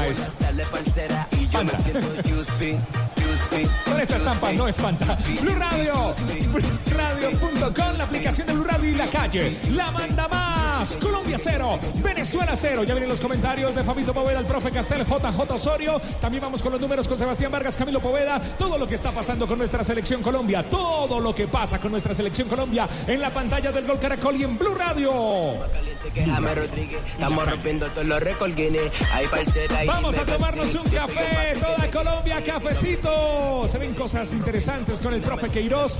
a eso. Esta estampa no espanta. Blue Radio, Radio.com, la aplicación de Blue Radio y la calle. La manda más. Colombia cero, Venezuela cero. Ya vienen los comentarios de Fabito Poveda, el profe Castel, JJ Osorio. También vamos con los números con Sebastián Vargas, Camilo Poveda. Todo lo que está pasando con nuestra selección Colombia. Todo lo que pasa con nuestra selección Colombia en la pantalla del Gol Caracol y en Blue Radio. Estamos rompiendo todos los récords Vamos a tomarnos un café, toda Colombia, cafecito. Se cosas interesantes con el profe Queiroz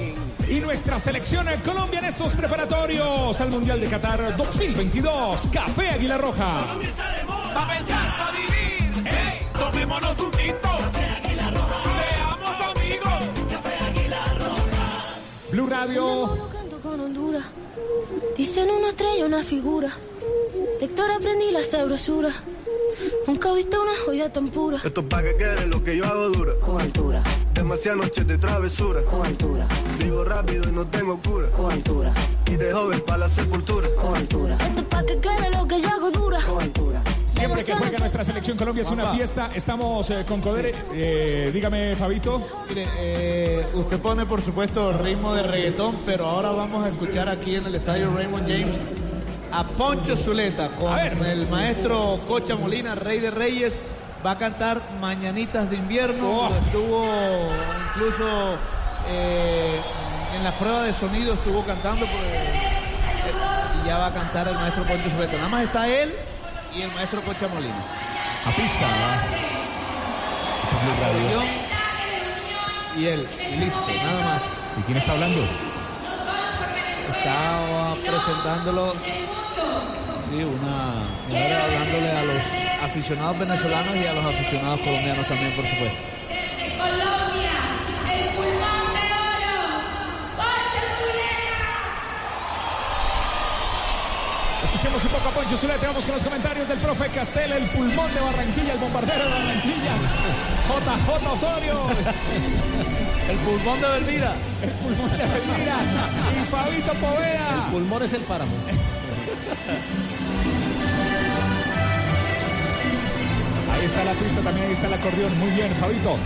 y nuestra selección en Colombia en estos preparatorios al Mundial de Qatar 2022. Café Águila Roja. Pa' pensar, pa' vivir. ¡Ey! Tomémonos un tinto. Seamos amigos. Blue Radio. Lo canto con Honduras. Dicen una estrella, una figura. De Héctor aprendí la sabrosura. Nunca he visto una joya tan pura. Esto es pa' que quede lo que yo hago dura. Con altura, Demasiadas noches de travesura. con altura, Vivo rápido y no tengo cura. con altura, Y de joven para la sepultura. con altura. Esto es pa' que quede lo que yo hago dura. Con altura. Siempre que juega nuestra selección Colombia es una fiesta. Estamos eh, con Codere. Eh, dígame, Fabito. Mire, eh, usted pone por supuesto ritmo de reggaetón, pero ahora vamos a escuchar aquí en el estadio Raymond James a Poncho Zuleta con A ver. el maestro Cocha Molina, Rey de Reyes. Va a cantar Mañanitas de Invierno. Oh. Estuvo incluso eh, en la prueba de sonido, estuvo cantando. pues, eh, y ya va a cantar el maestro Poncho Zuleta. Nada más está él y el maestro Cocha Molina. A pista. Acordeón Y él, y listo, nada más. ¿Y quién está hablando? Estaba presentándolo, sí, una mujer hablándole a los aficionados venezolanos y a los aficionados colombianos también, por supuesto. Colombia, el pulmón de oro. Poncho Escuchemos un poco a Poncho Zuleta. Vamos con los comentarios del profe Castel, el pulmón de Barranquilla, el bombardero de Barranquilla. JJ Osorio, El pulmón de Belmira. el pulmón de Belmira. Y Fabito Poveda. Pulmón es el páramo. Ahí está la pista, también ahí está el acordeón. Muy bien, Fabito.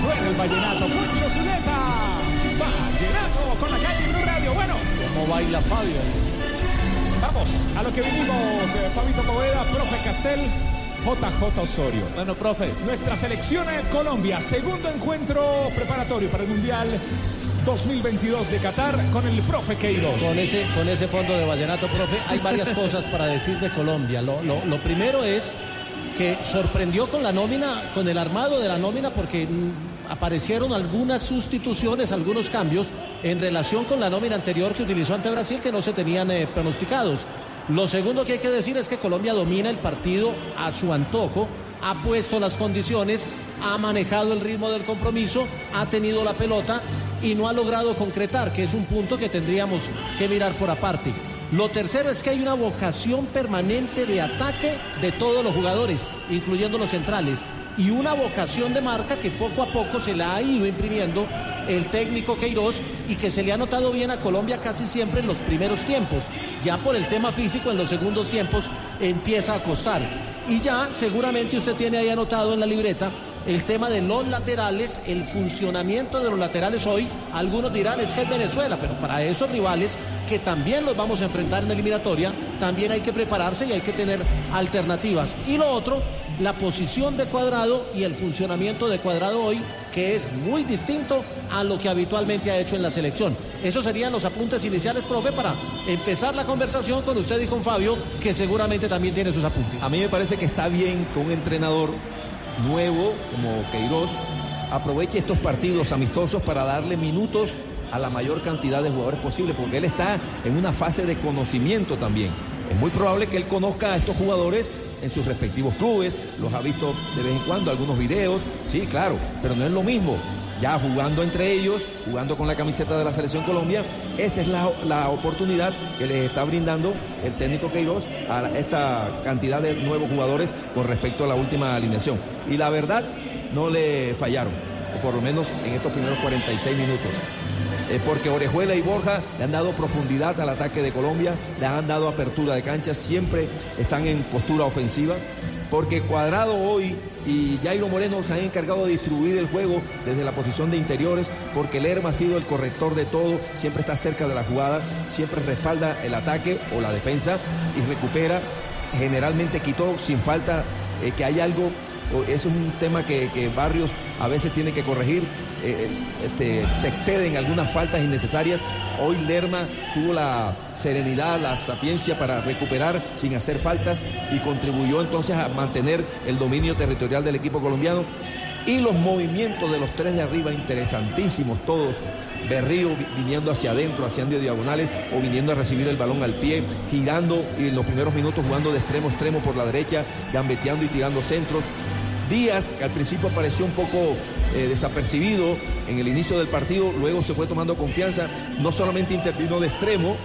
Suena el vallenato. Poncho Zuleta. Vallenato con la calle Blue Radio. Bueno, ¿Cómo baila Fabio? vamos a lo que vinimos. eh, Fabito Poveda, profe Castel, JJ Osorio. Bueno, profe, Nuestra selección en Colombia, segundo encuentro preparatorio para el Mundial 2022 de Qatar con el profe Queiroz. Con ese, con ese fondo de vallenato, profe, hay varias cosas para decir de Colombia. Lo, lo- lo primero es que sorprendió con la nómina, con el armado de la nómina, porque mm, aparecieron algunas sustituciones, algunos cambios en relación con la nómina anterior que utilizó ante Brasil que no se tenían eh, pronosticados. Lo segundo que hay que decir es que Colombia domina el partido a su antojo, ha puesto las condiciones, ha manejado el ritmo del compromiso, ha tenido la pelota y no ha logrado concretar, que es un punto que tendríamos que mirar por aparte. Lo tercero es que hay una vocación permanente de ataque de todos los jugadores, incluyendo los centrales, y una vocación de marca que poco a poco se la ha ido imprimiendo el técnico Queiroz y que se le ha notado bien a Colombia casi siempre en los primeros tiempos. Ya por el tema físico en los segundos tiempos empieza a costar. Y ya seguramente usted tiene ahí anotado en la libreta el tema de los laterales, el funcionamiento de los laterales hoy. Algunos dirán es que es Venezuela, pero para esos rivales que también los vamos a enfrentar en eliminatoria, también hay que prepararse y hay que tener alternativas. Y lo otro, la posición de cuadrado y el funcionamiento de cuadrado hoy, que es muy distinto a lo que habitualmente ha hecho en la selección. Esos serían los apuntes iniciales, profe, para empezar la conversación con usted y con Fabio, que seguramente también tiene sus apuntes. A mí me parece que está bien que un entrenador nuevo como Queiroz aproveche estos partidos amistosos para darle minutos a la mayor cantidad de jugadores posible, porque él está en una fase de conocimiento también. Es muy probable que él conozca a estos jugadores en sus respectivos clubes, los ha visto de vez en cuando, algunos videos, sí, claro, pero no es lo mismo. Ya jugando entre ellos, jugando con la camiseta de la Selección Colombia, esa es la, la oportunidad que les está brindando el técnico Queiroz a esta cantidad de nuevos jugadores con respecto a la última alineación. Y la verdad, no le fallaron, por lo menos en estos primeros 46 minutos. Eh, porque Orejuela y Borja le han dado profundidad al ataque de Colombia, le han dado apertura de cancha, siempre están en postura ofensiva. Porque Cuadrado hoy y Jairo Moreno se han encargado de distribuir el juego desde la posición de interiores, porque Lerma ha sido el corrector de todo, siempre está cerca de la jugada, siempre respalda el ataque o la defensa y recupera. Generalmente quitó sin falta eh, que hay algo, eso es un tema que, que Barrios a veces tiene que corregir. Eh, este, se exceden algunas faltas innecesarias. Hoy Lerma tuvo la serenidad, la sapiencia para recuperar sin hacer faltas y contribuyó entonces a mantener el dominio territorial del equipo colombiano. Y los movimientos de los tres de arriba, interesantísimos todos. Berrío vi- viniendo hacia adentro, haciendo diagonales o viniendo a recibir el balón al pie, girando y en los primeros minutos jugando de extremo a extremo por la derecha, gambeteando y tirando centros. Díaz, que al principio pareció un poco eh, desapercibido en el inicio del partido, luego se fue tomando confianza, no solamente intervino de extremo,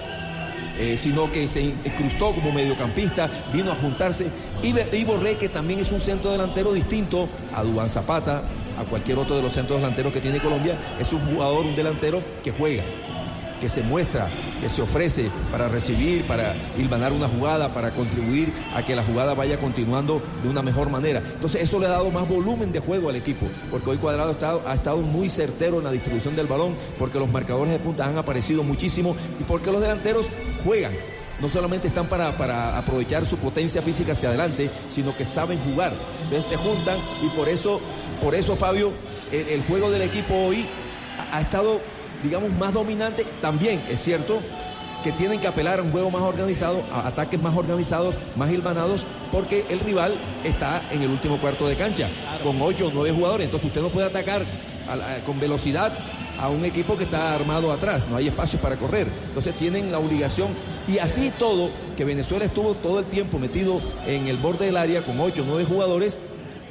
eh, sino que se incrustó como mediocampista, vino a juntarse. Y, y Borré, que también es un centro delantero distinto a Dubán Zapata, a cualquier otro de los centros delanteros que tiene Colombia, es un jugador, un delantero que juega, que se muestra, que se ofrece para recibir, para hilvanar una jugada, para contribuir a que la jugada vaya continuando de una mejor manera. Entonces eso le ha dado más volumen de juego al equipo, porque hoy Cuadrado ha estado, muy certero en la distribución del balón, porque los marcadores de punta han aparecido muchísimo y porque los delanteros juegan. No solamente están para, para aprovechar su potencia física hacia adelante, sino que saben jugar. Entonces se juntan y por eso, por eso Fabio, el, juego del equipo hoy ha estado digamos, más dominante, también es cierto que tienen que apelar a un juego más organizado, a ataques más organizados, más hilvanados, porque el rival está en el último cuarto de cancha, con ocho o nueve jugadores. Entonces usted no puede atacar a la- con velocidad a un equipo que está armado atrás, no hay espacio para correr. Entonces tienen la obligación, y así todo, que Venezuela estuvo todo el tiempo metido en el borde del área con ocho o nueve jugadores,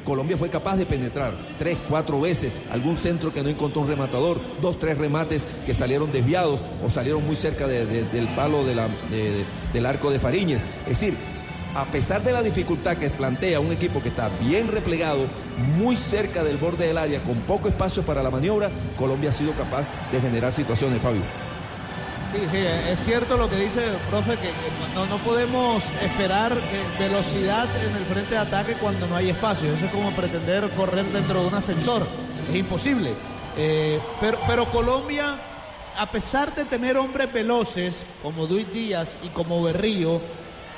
Colombia fue capaz de penetrar tres, cuatro veces algún centro que no encontró un rematador, dos, tres remates que salieron desviados o salieron muy cerca de- de- del palo del arco de Fariñez. Es decir, a pesar de la dificultad que plantea un equipo que está bien replegado, muy cerca del borde del área, con poco espacio para la maniobra, Colombia ha sido capaz de generar situaciones, Fabio. Sí, sí, es cierto lo que dice el profe, que, no, no podemos esperar eh, velocidad en el frente de ataque cuando no hay espacio. Eso es como pretender correr dentro de un ascensor. Es imposible. Eh, pero, pero Colombia, a pesar de tener hombres veloces como Duit Díaz y como Berrío,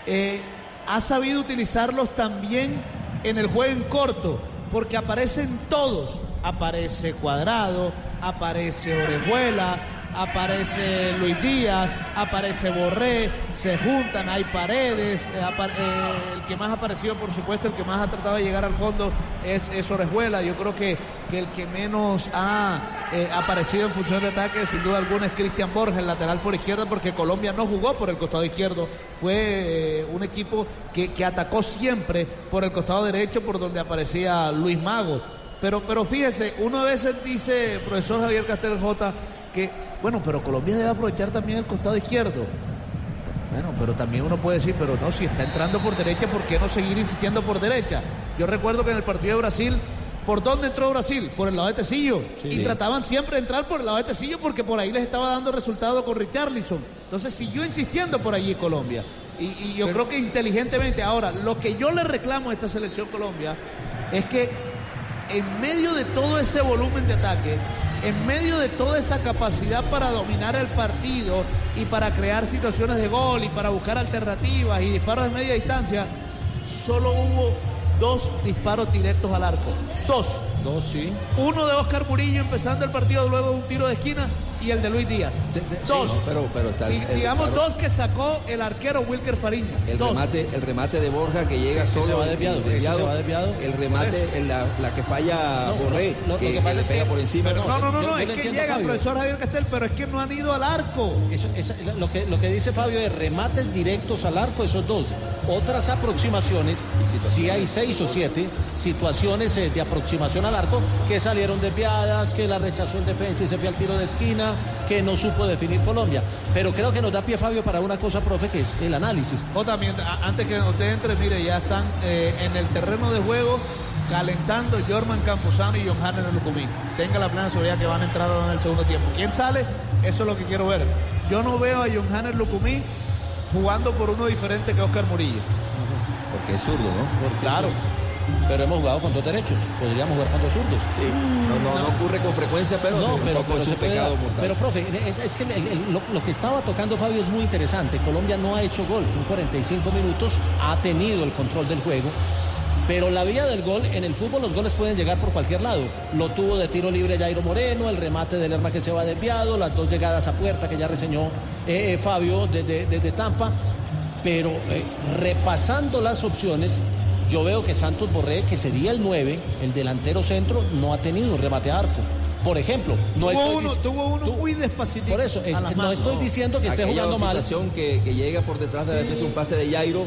eh, ha sabido utilizarlos también en el juego en corto, porque aparecen todos. Aparece Cuadrado, aparece Orejuela, aparece Luis Díaz, aparece Borré, se juntan, hay paredes, eh, eh, el que más ha aparecido, por supuesto, el que más ha tratado de llegar al fondo es, es Orejuela. Yo creo que, que el que menos ha eh, aparecido en función de ataque, sin duda alguna, es Cristian Borja, el lateral por izquierda, porque Colombia no jugó por el costado izquierdo. Fue un equipo que, que atacó siempre por el costado derecho, por donde aparecía Luis Mago. Pero, pero fíjese, uno a veces dice, profesor Javier Castel J, que, bueno, pero Colombia debe aprovechar también el costado izquierdo. Bueno, pero también uno puede decir, pero no, si está entrando por derecha, ¿por qué no seguir insistiendo por derecha? Yo recuerdo que en el partido de Brasil, ¿por dónde entró Brasil? Por el lado de Tecillo. Y trataban siempre de entrar por el lado de Tecillo porque por ahí les estaba dando resultado con Richarlison. Entonces siguió insistiendo por allí Colombia. Y, y yo creo que inteligentemente. Ahora, lo que yo le reclamo a esta selección Colombia es que en medio de todo ese volumen de ataque, en medio de toda esa capacidad para dominar el partido y para crear situaciones de gol y para buscar alternativas y disparos de media distancia, solo hubo dos disparos directos al arco. Dos. Dos, sí. Uno de Oscar Murillo empezando el partido luego de un tiro de esquina y el de Luis Díaz. Dos. Sí, pero, pero está Y- el- digamos dos que sacó el arquero Wilker Fariña. El dos. remate, el remate de Borja que llega solo se va desviado, ese se va desviado. El remate, en la, la que falla No, Borré, lo- lo que, que pasa le es pega que- por encima. No, no, no, yo- no, yo es lo que llega, Fabio. profesor Javier Castel, pero es que no han ido al arco. Eso- lo, que, lo que dice Fabio es remates directos al arco, esos dos. Otras aproximaciones, si hay seis o siete situaciones eh, de aproximación al arco que salieron desviadas, que la rechazó el defensa y se fue al tiro de esquina, que no supo definir Colombia. Pero creo que nos da pie Fabio para una cosa, profe, que es el análisis. O también, a- antes que usted entre, mire, ya están eh, en el terreno de juego calentando Jorman Camposano y John Hanner Lucumí. Tenga la plena seguridad que van a entrar ahora en el segundo tiempo. ¿Quién sale? Eso es lo que quiero ver. Yo no veo a John Hanner Lucumí jugando por uno diferente que Oscar Murillo. Porque es zurdo, ¿no? Claro. Pero hemos jugado con dos derechos, podríamos jugar con dos zurdos. Sí. No, no, no ocurre con frecuencia, pero, No, pero, pero se puede. Pero, profe, es, es que el- el- lo, lo que estaba tocando Fabio es muy interesante. Colombia no ha hecho gol, son 45 minutos, ha tenido el control del juego. Pero la vía del gol, en el fútbol los goles pueden llegar por cualquier lado. Lo tuvo de tiro libre Jairo Moreno, el remate del Lerma que se va desviado, las dos llegadas a puerta que ya reseñó eh, eh, Fabio desde, desde Tampa. Pero eh, repasando las opciones, yo veo que Santos Borré, que sería el 9, el delantero centro, no ha tenido un remate a arco. Por ejemplo, no tuvo, estoy uno, tuvo uno tú- muy despacito. Por eso, es- no estoy diciendo que esté jugando mal. situación Que, que llega por detrás de Sí. un pase de Jairo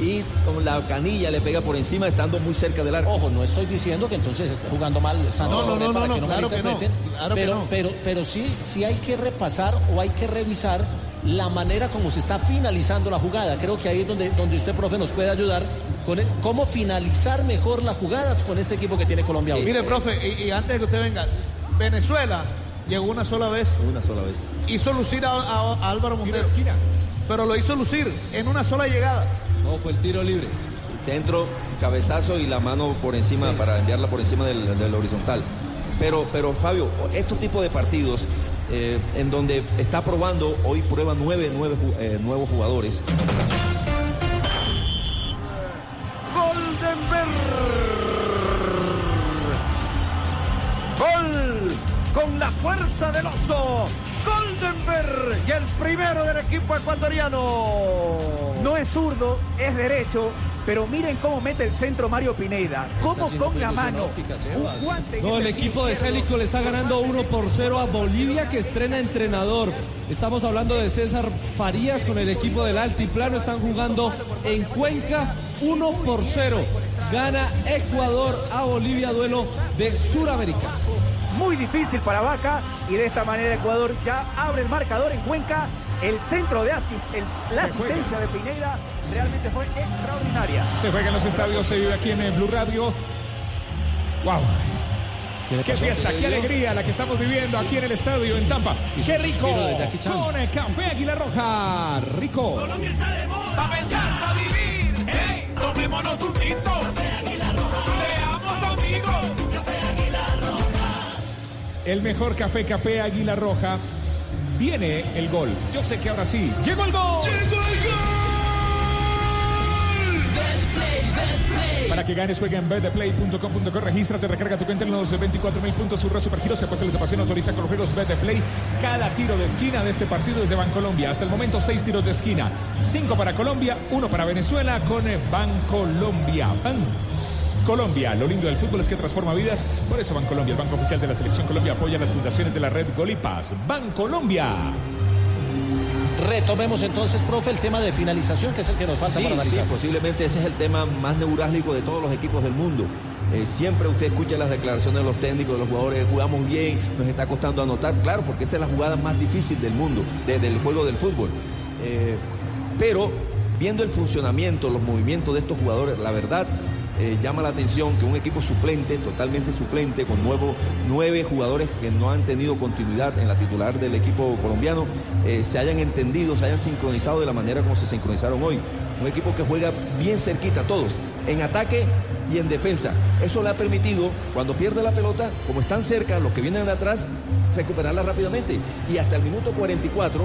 y con la canilla le pega por encima estando muy cerca del arco. Ojo, no estoy diciendo que entonces esté jugando mal Santos No, no, Borré no, para no, que no, claro que pero, pero, pero sí, sí hay que repasar o hay que revisar la manera como se está finalizando la jugada. Creo que ahí es donde, donde usted, profe, nos puede ayudar con el- cómo finalizar mejor las jugadas con este equipo que tiene Colombia hoy. Mire, profe, y, y antes de que usted venga, Venezuela llegó una sola vez, Una sola vez. hizo lucir a, a- a Álvaro Montero, esquina. pero lo hizo lucir en una sola llegada. No, fue el tiro libre. Centro, cabezazo y la mano por encima para enviarla por encima del, del horizontal. Pero, pero Fabio, estos tipos de partidos eh, en donde está probando, hoy prueba nueve, eh, nuevos jugadores. Con la fuerza del oso. Goldenberg y el primero del equipo ecuatoriano. No es zurdo, es derecho, pero miren cómo mete el centro Mario Pineda. Cómo con la mano. óptica, un guante No, el equipo de. Célico le está ganando 1 por 0 a Bolivia que estrena entrenador. Estamos hablando de César Farías con el equipo del Altiplano. Están jugando en Cuenca 1 por 0. Gana Ecuador a Bolivia, duelo de Suramérica. Muy difícil para Vaca y de esta manera Ecuador ya abre el marcador en Cuenca. El centro de asi- el- la Se juega. asistencia de Pineda realmente fue extraordinaria. Se juega en los estadios, se vive aquí en eh, Blue Radio. ¡Wow! ¡Qué fiesta, qué alegría la que estamos viviendo aquí en el estadio en Tampa! ¡Qué rico! Con el café Águila Roja. ¡Rico! Colombia está de moda. Pa' pensar, pa' vivir. ¡Ey! Tomémonos un tinto. El mejor café, café Águila Roja. Viene el gol. Yo sé que ahora sí. ¡Llegó el gol! ¡Llegó el gol! Para que ganes, juega en betplay.com.co. Regístrate, recarga tu cuenta en los 24 mil puntos. Surra Supergiros, apuesta de pasión, autoriza con los juegos Betplay. Cada tiro de esquina de este partido es de Bancolombia. Hasta el momento, seis tiros de esquina. Cinco para Colombia, uno para Venezuela con Bancolombia. Ban Colombia, lo lindo del fútbol es que transforma vidas. Por eso Bancolombia, el banco oficial de la Selección Colombia, apoya las fundaciones de la red Golipas. Bancolombia. Retomemos entonces, profe, el tema de finalización, que es el que nos falta Sí, para sí, analizar. posiblemente ese es el tema más neurálgico de todos los equipos del mundo. Eh, siempre usted escucha las declaraciones de los técnicos, de los jugadores, jugamos bien, nos está costando anotar, claro, porque esa es la jugada más difícil del mundo, de- del juego del fútbol. Eh, pero viendo el funcionamiento, los movimientos de estos jugadores, la verdad eh, llama la atención que un equipo suplente, totalmente suplente, con nuevo, nueve jugadores que no han tenido continuidad en la titular del equipo colombiano, eh, se hayan entendido, se hayan sincronizado de la manera como se sincronizaron hoy. Un equipo que juega bien cerquita a todos, en ataque y en defensa. Eso le ha permitido, cuando pierde la pelota, como están cerca, los que vienen de atrás, recuperarla rápidamente. Y hasta el minuto 44,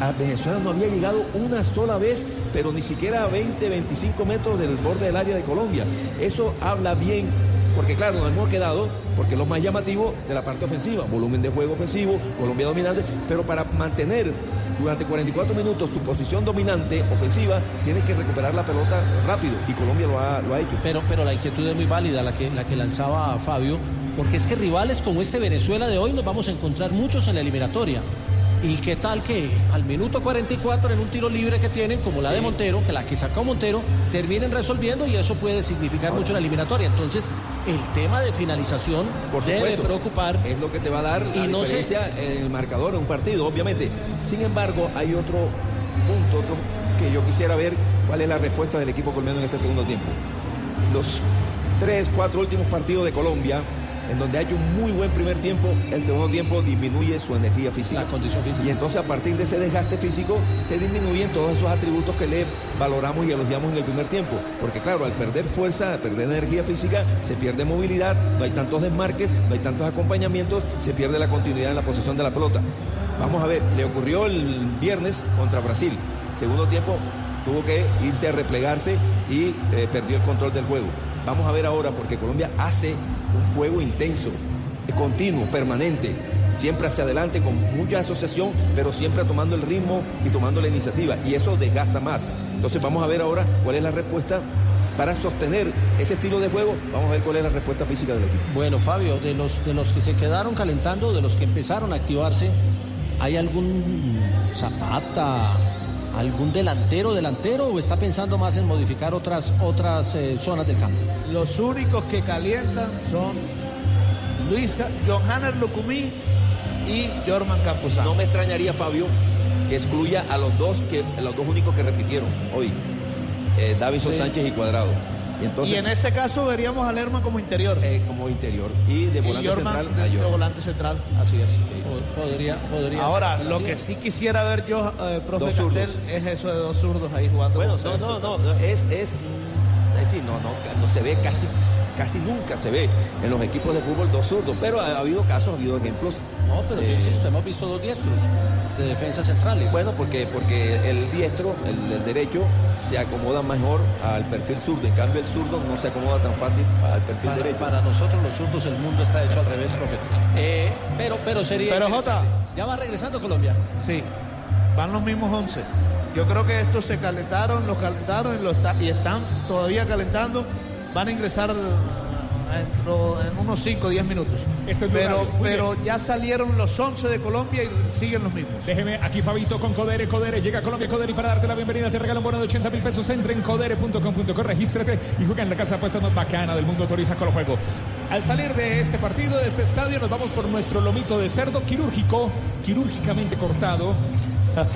a Venezuela no había llegado una sola vez, pero ni siquiera a 20, 25 metros del borde del área de Colombia. Eso habla bien porque claro, nos hemos quedado, porque lo más llamativo de la parte ofensiva, volumen de juego ofensivo, Colombia dominante, pero para mantener durante 44 minutos tu posición dominante ofensiva, tienes que recuperar la pelota rápido y Colombia lo ha, lo ha hecho. Pero, pero la inquietud es muy válida, la que, la que lanzaba Fabio, porque es que rivales como este Venezuela de hoy nos vamos a encontrar muchos en la eliminatoria. ¿Y qué tal que al minuto 44 en un tiro libre que tienen, como la de Montero, que la que sacó Montero, terminen resolviendo y eso puede significar mucho en la eliminatoria? Entonces, el tema de finalización Por debe preocupar. Es lo que te va a dar la Y no sé- diferencia en el marcador en un partido, obviamente. Sin embargo, hay otro punto otro que yo quisiera ver cuál es la respuesta del equipo colombiano en este segundo tiempo. Los tres, cuatro últimos partidos de Colombia, en donde ha hecho un muy buen primer tiempo, el segundo tiempo disminuye su energía física. La condición física. Y entonces a partir de ese desgaste físico se disminuyen todos esos atributos que le valoramos y elogiamos en el primer tiempo. Porque claro, al perder fuerza, al perder energía física, se pierde movilidad, no hay tantos desmarques, no hay tantos acompañamientos, se pierde la continuidad en la posesión de la pelota. Vamos a ver, le ocurrió el viernes contra Brasil. Segundo tiempo tuvo que irse a replegarse y eh, perdió el control del juego. Vamos a ver ahora, porque Colombia hace un juego intenso, continuo, permanente, siempre hacia adelante con mucha asociación, pero siempre tomando el ritmo y tomando la iniciativa. Y eso desgasta más. Entonces vamos a ver ahora cuál es la respuesta para sostener ese estilo de juego. Vamos a ver cuál es la respuesta física del equipo. Bueno, Fabio, de los, de los que se quedaron calentando, de los que empezaron a activarse, ¿hay algún Zapata, algún delantero, delantero o está pensando más en modificar otras, otras eh, zonas del campo? Los únicos que calientan son Luis Johanner Lucumí y Jorman Campuzano. No me extrañaría, Fabio, que excluya a los dos, que, a los dos únicos que repitieron hoy, eh, Davison Sí. Sánchez y Cuadrado. Y, entonces, y en ese caso veríamos a Lerma como interior. eh, como interior. Y de y volante Jorman central, de, volante central, así es. Podría, podría Ahora, ser. lo que sí quisiera ver yo, eh, profe Dos Castel, es eso de dos zurdos ahí jugando. Bueno, no, no, no, no, es, es, es decir, no, no, no se ve casi, casi nunca se ve en los equipos de fútbol dos zurdos, pero ha, ha habido casos, ha habido ejemplos. No, pero yo eh, insisto, hemos visto dos diestros de defensas centrales. Bueno, porque, porque el diestro, el, el derecho, se acomoda mejor al perfil zurdo. En cambio, el zurdo no se acomoda tan fácil al perfil para, derecho. para nosotros los zurdos el mundo está hecho al revés, profe. Eh, pero, pero sería... Pero, interesante. Ya va regresando Colombia. Sí, van los mismos 11. Yo creo que estos se calentaron, los calentaron y, los y están todavía calentando. Van a ingresar en unos 5 o 10 minutos. Es pero, pero ya salieron los 11 de Colombia y siguen los mismos. Déjeme aquí Fabito con Codere, Codere, llega a Colombia Codere y para darte la bienvenida te regala un bono de 80 mil pesos. Entra en codere.com.co, regístrate y juega en la casa de apuestas más bacana del mundo, autoriza con juego. Al salir de este partido, de este estadio, nos vamos por nuestro lomito de cerdo quirúrgico, quirúrgicamente cortado.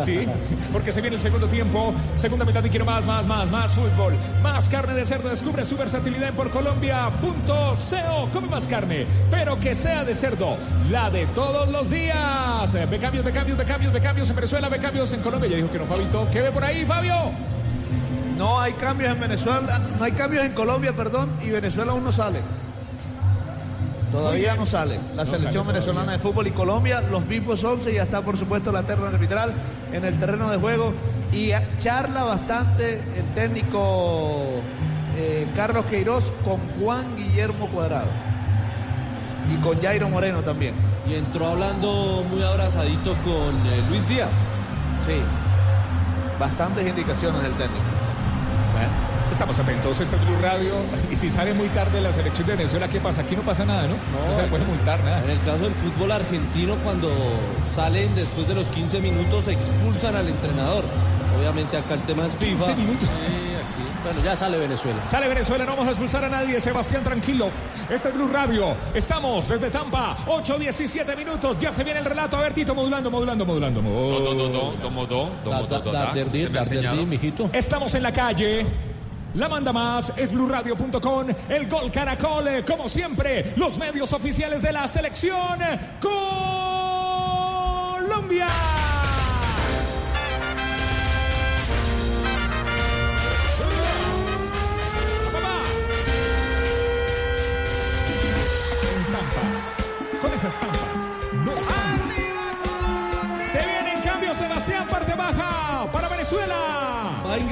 Sí, porque se viene el segundo tiempo, segunda mitad y quiero más, más, más, más fútbol, más carne de cerdo. Descubre su versatilidad en porcolombia.co. Come más carne, pero que sea de cerdo, la de todos los días. Eh, Ve cambios, ve cambios, ve cambios, ve cambios en Venezuela, ve cambios en Colombia. Ya dijo que no, Fabito. ¿Qué ve por ahí, Fabio? No hay cambios en Venezuela, no hay cambios en Colombia, perdón, y Venezuela aún no sale. Todavía no sale la No selección sale venezolana de fútbol y Colombia, los mismos 11, ya está por supuesto la terna arbitral en el terreno de juego y charla bastante el técnico eh, Carlos Queiroz con Juan Guillermo Cuadrado y con Jairo Moreno también. Y entró hablando muy abrazadito con eh, Luis Díaz. Sí, bastantes indicaciones del técnico. Estamos atentos, este es Blue Radio. Y si sale muy tarde la selección de Venezuela, ¿qué pasa? Aquí no pasa nada, ¿no? No, se le puede multar nada. En el caso del fútbol argentino, cuando salen después de los 15 minutos, expulsan al entrenador. Obviamente acá el tema es FIFA. 15 minutos. Sí, aquí. Bueno, ya sale Venezuela. Sale Venezuela, no vamos a expulsar a nadie. Sebastián, tranquilo. Este es Blue Radio. Estamos desde Tampa, 8-17 minutos. Ya se viene el relato. A ver, Tito, modulando, modulando, modulando. Do, do, do, do, domo, do, domo, do, do, da. Se me ha enseñado. mijito. Estamos en la calle. La manda más es blurradio.com, el gol caracol, como siempre, los medios oficiales de la selección Colombia.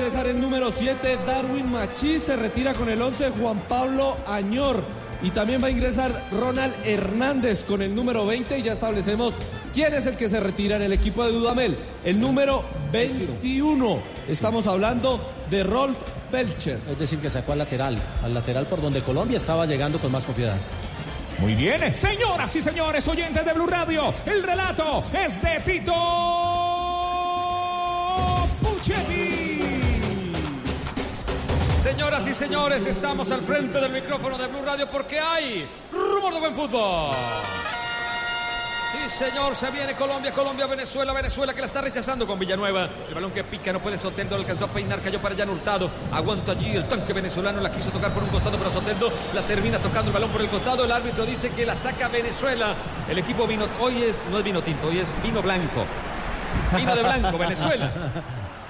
Ingresar el número 7, Darwin Machís. Se retira con el 11, Juan Pablo Añor. Y también va a ingresar Ronald Hernández con el número 20 y ya establecemos quién es el que se retira en el equipo de Dudamel. El número 21. Estamos hablando de Rolf Felcher. Es decir, que sacó al lateral, al lateral por donde Colombia estaba llegando con más propiedad. Muy bien, señoras y señores, oyentes de Blue Radio, el relato es de Tito Puchetti. Señoras y señores, estamos al frente del micrófono de Blue Radio porque hay rumor de buen fútbol. Sí, señor, se viene Colombia, Colombia, Venezuela, Venezuela que la está rechazando con Villanueva. El balón que pica, no puede Soteldo, alcanzó a peinar, cayó para Jan Hurtado. Aguanta allí el tanque venezolano, la quiso tocar por un costado, pero Soteldo la termina tocando el balón por el costado. El árbitro dice que la saca Venezuela. El equipo vino, hoy es, no es vino tinto, hoy es vino blanco. Vino de blanco, Venezuela.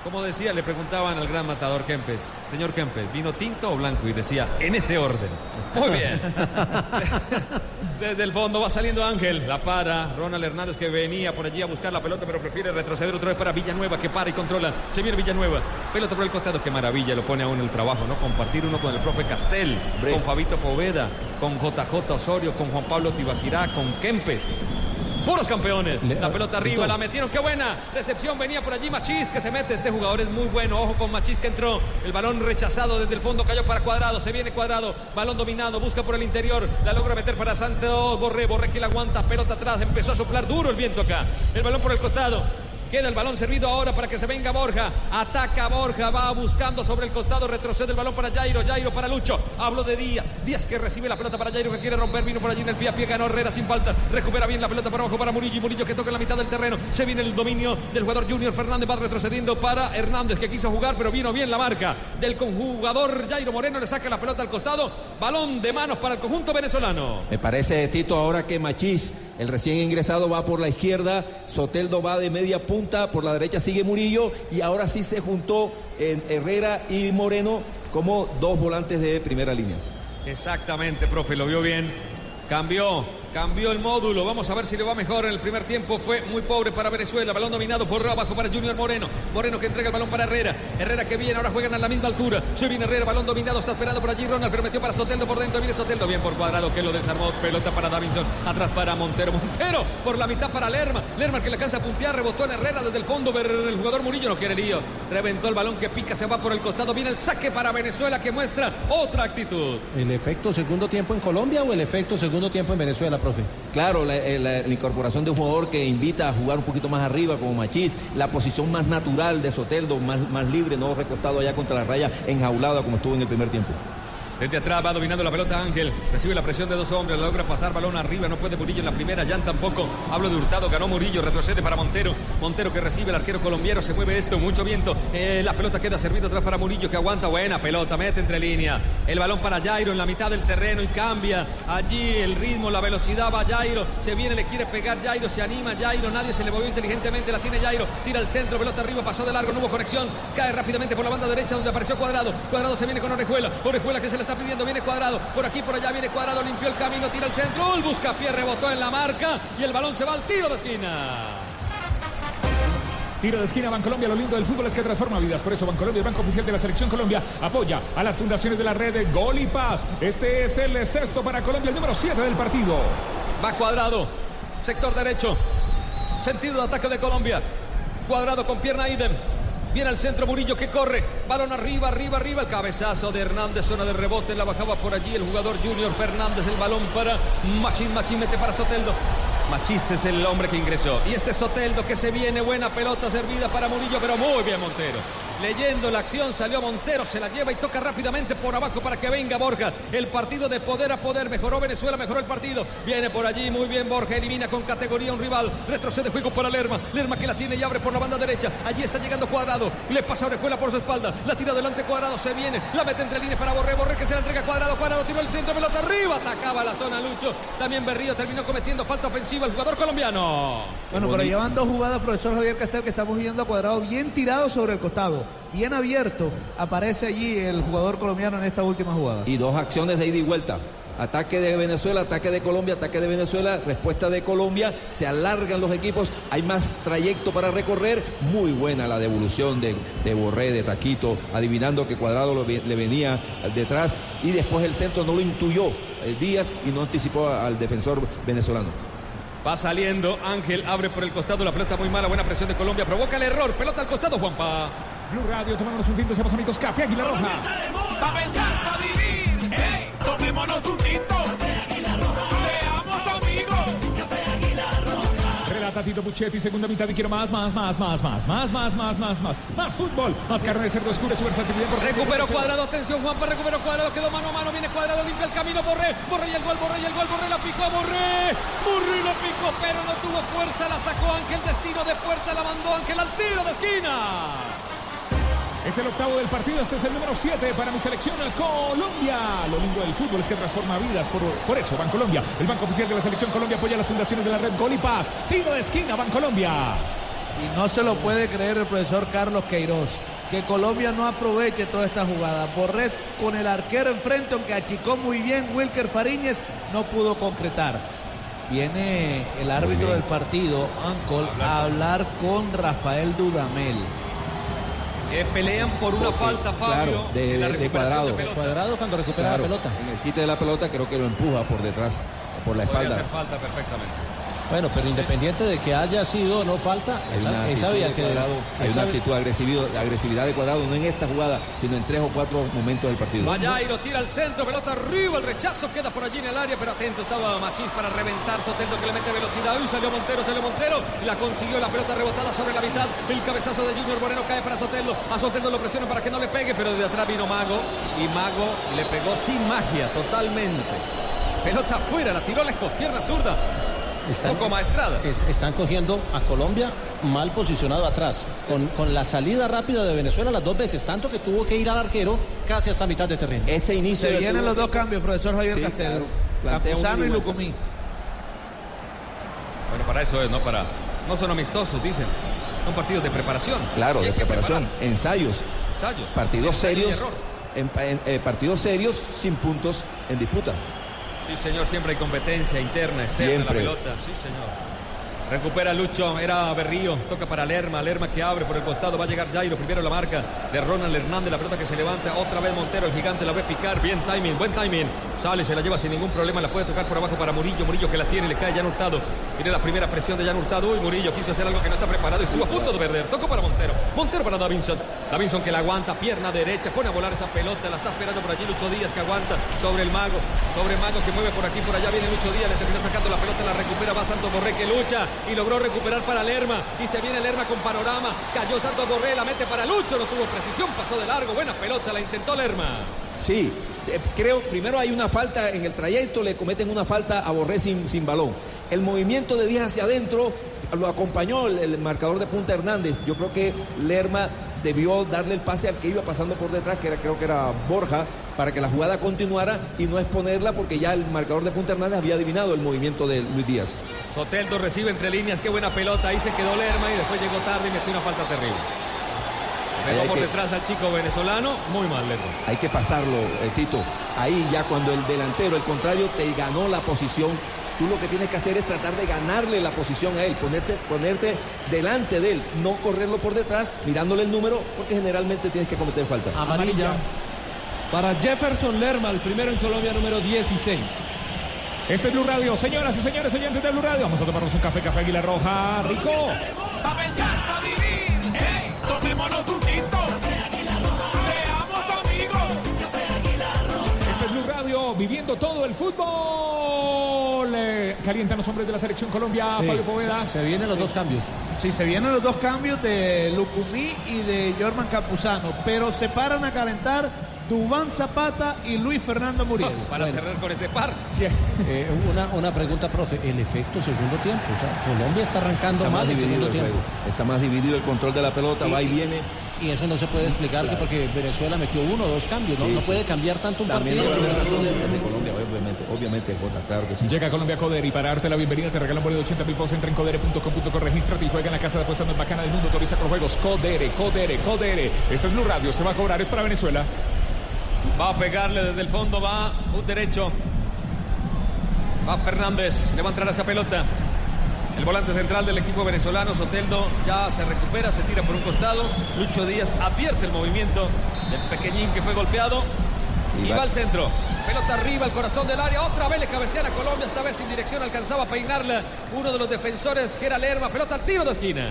Como decía, le preguntaban al gran matador Kempes, señor Kempes, ¿vino tinto o blanco? Y decía, en ese orden. Muy bien. Desde el fondo va saliendo Ángel, la para. Ronald Hernández que venía por allí a buscar la pelota, pero prefiere retroceder otra vez para Villanueva, que para y controla. Se viene Villanueva. Pelota por el costado, qué maravilla, lo pone aún el trabajo, ¿no? Compartir uno con el profe Castel, con Fabito Poveda, con JJ Osorio, con Juan Pablo Tibaquirá, con Kempes. Puros campeones. La pelota arriba, la metieron. Qué buena recepción. Venía por allí Machís que se mete. Este jugador es muy bueno. Ojo con Machís que entró. El balón rechazado desde el fondo cayó para Cuadrado. Se viene Cuadrado. Balón dominado. Busca por el interior. La logra meter para Santos Borré. Borré que la aguanta. Pelota atrás. Empezó a soplar duro el viento acá. El balón por el costado. Queda el balón servido ahora para que se venga Borja. Ataca Borja, va buscando sobre el costado, retrocede el balón para Jairo, Jairo para Lucho. Hablo de Díaz, Díaz que recibe la pelota para Jairo que quiere romper, vino por allí en el pie a pie, ganó Herrera sin falta. Recupera bien la pelota para abajo para Murillo y Murillo que toca en la mitad del terreno. Se viene el dominio del jugador Junior Fernández, va retrocediendo para Hernández que quiso jugar, pero vino bien la marca del conjugador Jairo Moreno. Le saca la pelota al costado, balón de manos para el conjunto venezolano. Me parece, Tito, ahora que Machís, el recién ingresado, va por la izquierda, Soteldo va de media punta, por la derecha sigue Murillo y ahora sí se juntó en Herrera y Moreno como dos volantes de primera línea. Exactamente, profe, lo vio bien. Cambió, cambió el módulo. Vamos a ver si le va mejor. En el primer tiempo fue muy pobre para Venezuela. Balón dominado por abajo para Junior Moreno. Moreno que entrega el balón para Herrera. Herrera que viene, ahora juegan a la misma altura. Se viene Herrera, balón dominado. Está esperando por allí Ronald, pero metió para Soteldo por dentro. Viene Soteldo bien por cuadrado que lo desarmó. Pelota para Davinson. Atrás para Montero. Montero por la mitad para Lerma. Lerma que le alcanza a puntear. Rebotó en Herrera desde el fondo. El jugador Murillo no quiere lío. Reventó el balón que pica. Se va por el costado. Viene el saque para Venezuela que muestra otra actitud. ¿El efecto segundo tiempo en Colombia o el efecto segundo tiempo en Venezuela, Claro, la, eh, la incorporación de un jugador que invita a jugar un poquito más arriba como Machís, la posición más natural de Soteldo, más, más libre, no recostado allá contra la raya, enjaulada como estuvo en el primer tiempo. Desde atrás va dominando la pelota Ángel. Recibe la presión de dos hombres. Logra pasar balón arriba. No puede Murillo en la primera. Jan tampoco. Hablo de Hurtado. Ganó Murillo. Retrocede para Montero. Montero que recibe el arquero colombiano. Se mueve esto. Mucho viento. Eh, la pelota queda servida atrás para Murillo que aguanta. Buena pelota. Mete entre línea. El balón para Jairo en la mitad del terreno y cambia. Allí el ritmo, la velocidad va Jairo. Se viene, le quiere pegar Jairo. Se anima Jairo. Nadie se le movió inteligentemente. La tiene Jairo. Tira al centro. Pelota arriba. Pasó de largo. No hubo conexión. Cae rápidamente por la banda derecha donde apareció Cuadrado. Cuadrado se viene con Orejuela. Orejuela que se le está pidiendo. Viene Cuadrado. Por aquí, por allá viene Cuadrado. Limpió el camino. Tira al centro. El busca pie. Rebotó en la marca. Y el balón se va al tiro de esquina. Tiro de esquina, Bancolombia. Lo lindo del fútbol es que transforma vidas. Por eso, Bancolombia, el banco oficial de la Selección Colombia, apoya a las fundaciones de la red de Gol y Paz. Este es el sexto para Colombia, el número 7 del partido. Va cuadrado. Sector derecho. Sentido de ataque de Colombia. Cuadrado con pierna idem. Viene al centro Murillo que corre. Balón arriba, arriba, arriba. El cabezazo de Hernández. Zona de rebote. La bajaba por allí el jugador Junior Fernández. El balón para Machín. Machín mete para Soteldo. Machís es el hombre que ingresó. Y este Soteldo que se viene. Buena pelota servida para Murillo. Pero muy bien Montero. Leyendo la acción salió Montero, se la lleva y toca rápidamente por abajo para que venga Borja. El partido de poder a poder. Mejoró Venezuela, mejoró el partido. Viene por allí muy bien Borja. Elimina con categoría un rival. Retrocede juego para Lerma. Lerma que la tiene y abre por la banda derecha. Allí está llegando Cuadrado. Le pasa a Orejuela por su espalda. La tira adelante Cuadrado. Se viene. La mete entre líneas para Borré. Borré que se la entrega Cuadrado. Cuadrado tiró el centro. Pelota arriba. Atacaba la zona Lucho. También Berrío terminó cometiendo falta ofensiva el jugador colombiano. Bueno, pero llevan dos jugadas, profesor Javier Castel, que estamos viendo a Cuadrado bien tirado sobre el costado, bien abierto. Aparece allí el jugador colombiano en esta última jugada. Y dos acciones de ida y vuelta. Ataque de Venezuela, ataque de Colombia, ataque de Venezuela, respuesta de Colombia, se alargan los equipos, hay más trayecto para recorrer, muy buena la devolución de, de Borré, de Taquito, adivinando que Cuadrado lo le venía detrás y después el centro no lo intuyó eh, Díaz y no anticipó al defensor venezolano. Va saliendo, Ángel abre por el costado, la pelota muy mala, buena presión de Colombia, provoca el error, pelota al costado, Juanpa. Blue Radio, tomémonos un tinto, seamos amigos. Café Águila Roja. Pa' pensar, pa' vivir. Hey, tomémonos un tinto. Seamos amigos. Relata Tito Puchetti, segunda mitad y quiero más, más, más, más, más, más, más, más, más, más, más fútbol, más carne de cerdo oscura, su versatilidad. por Recuperó cuadrado, atención Juanpa, recuperó cuadrado, quedó mano a mano, viene cuadrado, limpia el camino, Borré, Borré y el gol, Borré y el gol, Borré la picó, Borré, Borré la picó, pero no tuvo fuerza, la sacó Ángel, destino de puerta, la mandó Ángel al tiro de esquina. Es el octavo del partido, este es el número 7 para mi selección, el Colombia. Lo lindo del fútbol es que transforma vidas, por, por eso Bancolombia, el banco oficial de la selección Colombia, apoya las fundaciones de la red Gol y Paz. Tiro de esquina, Bancolombia. Y no se lo puede creer el profesor Carlos Queiroz. Que Colombia no aproveche toda esta jugada. Borret con el arquero enfrente, aunque achicó muy bien Wilker Fariñez, no pudo concretar. Viene el árbitro del partido, Ancol, a hablar con Rafael Dudamel. Eh, pelean por una falta, Fabio, Claro, de, en la de- cuadrado. de pelota. Cuadrado cuando recupera Claro, la pelota. En el quite de la pelota creo que lo empuja por detrás, por la Podría espalda. hacer falta perfectamente. Bueno, pero independiente de que haya sido o no falta, esa, una esa actitud vía de que Cuadrado, hay esa una actitud agresividad, agresividad de cuadrado, no en esta jugada, sino en tres o cuatro momentos del partido. Vallairo tira al centro, pelota arriba, el rechazo queda por allí en el área, pero atento estaba Machís para reventar, Soteldo que le mete velocidad, y salió Montero, salió Montero, y la consiguió la pelota rebotada sobre la mitad, el cabezazo de Junior Moreno cae para Soteldo, a Soteldo lo presiona para que no le pegue, pero desde atrás vino Mago, y Mago le pegó sin magia, totalmente. Pelota afuera, la tiró lejos, pierna zurda, están, poco maestrada. es- están cogiendo a Colombia mal posicionado atrás, con, con la salida rápida de Venezuela las dos veces, tanto que tuvo que ir al arquero casi hasta mitad de terreno. Este inicio Se vienen los dos cambios, profesor Javier Sí, Castel. claro. Plantea un Campuzano y. Lucumí. Bueno, para eso es, ¿no? Para, no son amistosos, dicen, son partidos de preparación. Claro, de preparación, preparar. ensayos, Ensayos. partidos Ensayo serios, error. en- en- eh, partidos serios sin puntos en disputa. Sí, señor, siempre hay competencia interna, externa Siempre. en la pelota. Sí, señor. Recupera Lucho, era Berrío, toca para Lerma, Lerma que abre por el costado, va a llegar Jairo, primero la marca de Ronald Hernández, la pelota que se levanta, otra vez Montero, el gigante la ve picar, bien timing, buen timing, sale, se la lleva sin ningún problema, la puede tocar por abajo para Murillo, Murillo que la tiene, le cae Jan Hurtado, mire la primera presión de Jan Hurtado, uy Murillo quiso hacer algo que no está preparado, estuvo a punto de perder, tocó para Montero, Montero para Davinson, Davinson que la aguanta, pierna derecha, pone a volar esa pelota, la está esperando por allí Lucho Díaz que aguanta sobre el mago, sobre el mago que mueve por aquí, por allá viene Lucho Díaz, le terminó sacando la pelota, la recupera, va Santos Borré que lucha y logró recuperar para Lerma y se viene Lerma con panorama, cayó Santos Borré, la mete para Lucho, no tuvo precisión, pasó de largo, buena pelota, la intentó Lerma. Sí, eh, creo, primero hay una falta en el trayecto, le cometen una falta a Borré sin, sin balón. El movimiento de Díaz hacia adentro lo acompañó el, el marcador de Punta Hernández. Yo creo que Lerma debió darle el pase al que iba pasando por detrás, que era, creo que era Borja, para que la jugada continuara y no exponerla porque ya el marcador de Punta Hernández había adivinado el movimiento de Luis Díaz. Soteldo recibe entre líneas, qué buena pelota, ahí se quedó Lerma y después llegó tarde y metió una falta terrible. Pegó por que- detrás al chico venezolano, muy mal Lerma. Hay que pasarlo, eh, Tito. Ahí ya cuando el delantero, el contrario, te ganó la posición, tú lo que tienes que hacer es tratar de ganarle la posición a él, ponerte, ponerte delante de él, no correrlo por detrás, mirándole el número, porque generalmente tienes que cometer falta. Amarilla. Para Jefferson Lerma, el primero en Colombia, número 16. Este es Blue Radio, señoras y señores oyentes de Blue Radio. Vamos a tomarnos un café, café Águila Roja, rico. Pa' pensar, pa' vivir. Hey, tomémonos un viviendo todo el fútbol. Eh, calientan los hombres de la selección Colombia, Sí, Fabio Poveda. Se vienen los dos cambios. Sí, se vienen los dos cambios de Lucumí y de Jorman Campuzano, pero se paran a calentar Dubán Zapata y Luis Fernando Muriel. Para cerrar con ese par. Eh, una, una pregunta, profe. El efecto segundo tiempo. O sea, Colombia está arrancando Está más dividido segundo tiempo. Está más dividido el control de la pelota, va y viene. Y eso no se puede explicar que porque Venezuela metió uno o dos cambios. No, Sí, no sí. puede cambiar tanto un También partido. Colombia, obviamente, obviamente, Jota, claro que sí. Llega a Colombia Coder y para darte la bienvenida te regalan boleto de 80 mil pesos. Entra en codere.com.co, regístrate y juega en la casa de apuestas más bacana del mundo. Autoriza con juegos. Codere, Codere, Codere. Este es Blue Radio, se va a cobrar, es para Venezuela. Va a pegarle desde el fondo, va un derecho. Va Fernández, levantará esa pelota. El volante central del equipo venezolano, Soteldo, ya se recupera, se tira por un costado. Lucho Díaz advierte el movimiento del pequeñín que fue golpeado. Y, va al centro. Pelota arriba, al corazón del área. Otra vez le cabecean a Colombia, esta vez sin dirección. Alcanzaba a peinarla uno de los defensores, que era Lerma. Pelota al tiro de esquina.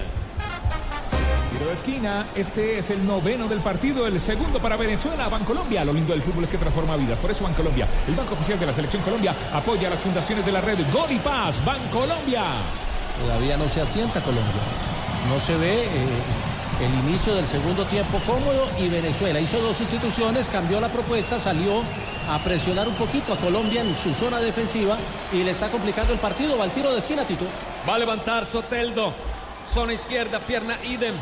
Tiro de esquina, este es el noveno del partido, el segundo para Venezuela, Bancolombia. Lo lindo del fútbol es que transforma vidas, por eso Bancolombia, el banco oficial de la Selección Colombia, apoya a las fundaciones de la red Gol y Paz, Bancolombia. Todavía no se asienta Colombia. No se ve eh, el inicio del segundo tiempo cómodo y Venezuela hizo dos sustituciones, cambió la propuesta, salió a presionar un poquito a Colombia en su zona defensiva y le está complicando el partido. Va al tiro de esquina, Tito. Va a levantar Soteldo. Zona izquierda, pierna idem.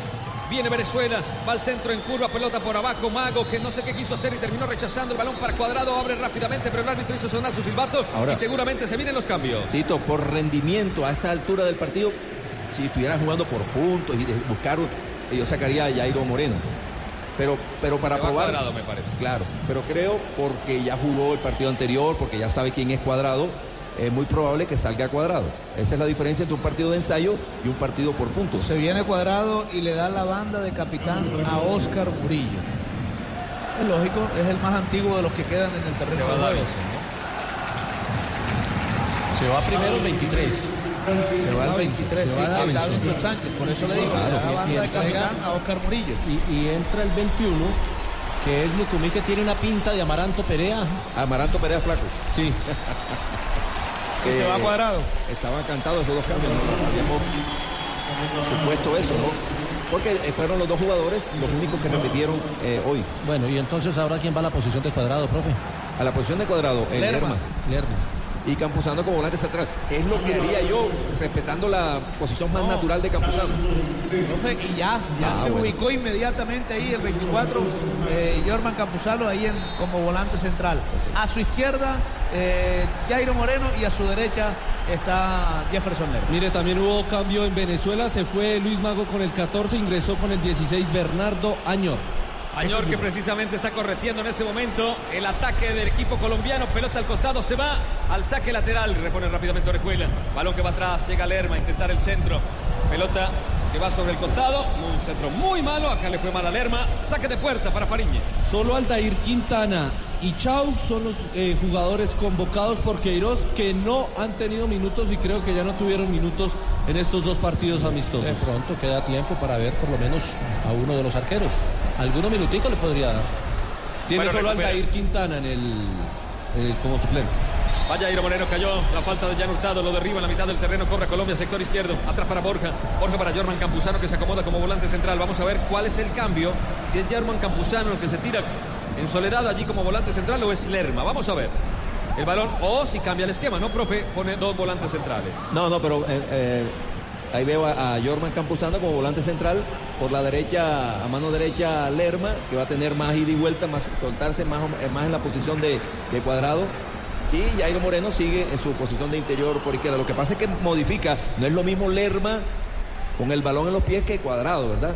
Viene Venezuela, va al centro en curva, pelota por abajo, Mago, que no sé qué quiso hacer y terminó rechazando el balón para cuadrado, abre rápidamente, pero el árbitro hizo sonar su silbato Ahora- y seguramente se vienen los cambios. Tito, por rendimiento a esta altura del partido, si estuviera jugando por puntos y buscar, yo sacaría a Jairo Moreno. Pero, pero para Se probar. Cuadrado, me parece. Claro, pero creo porque ya jugó el partido anterior, porque ya sabe quién es cuadrado, es muy probable que salga cuadrado. Esa es la diferencia entre un partido de ensayo y un partido por puntos. Se viene cuadrado y le da la banda de capitán a Oscar Murillo. Es lógico, es el más antiguo de los que quedan en el terreno de juego. Se va primero el 23. Se va el 23, Se sí, va a el Davinson. Davinson Sánchez, por eso le digo, Claro, le da la banda de capitán a Oscar Murillo. Y, y entra el 21, que es Lucumí, que tiene una pinta de Amaranto Perea. Amaranto Perea Flaco. Sí. Y se va cuadrado. Estaban cantados esos dos cambios, no habíamos supuesto eso, ¿no? Porque eh, fueron los dos jugadores los únicos que repitieron eh, hoy. Bueno, y entonces ahora quién va a la posición de cuadrado, profe. A la posición de cuadrado, el Lerma. Lerma. Lerma. Y Campuzano como volante central. Es lo que haría yo, respetando la posición más natural de Campuzano. Profe, y ya, ya Ah, se bueno. ubicó inmediatamente ahí el 24, eh, Jorman Campuzano ahí en- como volante central. A su izquierda, eh, Jairo Moreno y a su derecha está Jefferson Lerma. Mire, también hubo cambio en Venezuela. Se fue Luis Mago con el 14, ingresó con el 16 Bernardo Añor. Añor que precisamente está correteando en este momento el ataque del equipo colombiano. Pelota al costado, se va al saque lateral. Repone rápidamente Orejuela. Balón que va atrás, llega Lerma a intentar el centro. Pelota que va sobre el costado. Un centro muy malo. Acá le fue mal a Lerma. Saque de puerta para Fariñez. Solo Aldair Quintana y Chau son los eh, jugadores convocados por Queiroz que no han tenido minutos y creo que ya no tuvieron minutos en estos dos partidos De amistosos. pronto queda tiempo para ver por lo menos a uno de los arqueros. Algunos minutitos le podría dar. Tiene Bueno, solo recupera. Aldair Quintana en el, eh, como suplente. Vaya Jairo Moreno cayó. La falta de Jan Hurtado lo derriba en la mitad del terreno. Cobra Colombia, sector izquierdo. Atrás para Borja. Borja para Jorman Campuzano que se acomoda como volante central. Vamos a ver cuál es el cambio. Si es Jorman Campuzano el que se tira en soledad allí como volante central o es Lerma. Vamos a ver. El balón o si cambia el esquema, ¿no, profe? Pone dos volantes centrales. No, no, pero eh, eh, ahí veo a, a Jorman Campuzano como volante central. Por la derecha, a mano derecha, Lerma, que va a tener más ida y vuelta, más soltarse más, eh, más en la posición de, de cuadrado. Y Jairo Moreno sigue en su posición de interior por izquierda. Lo que pasa es que modifica, no es lo mismo Lerma con el balón en los pies que cuadrado, ¿verdad?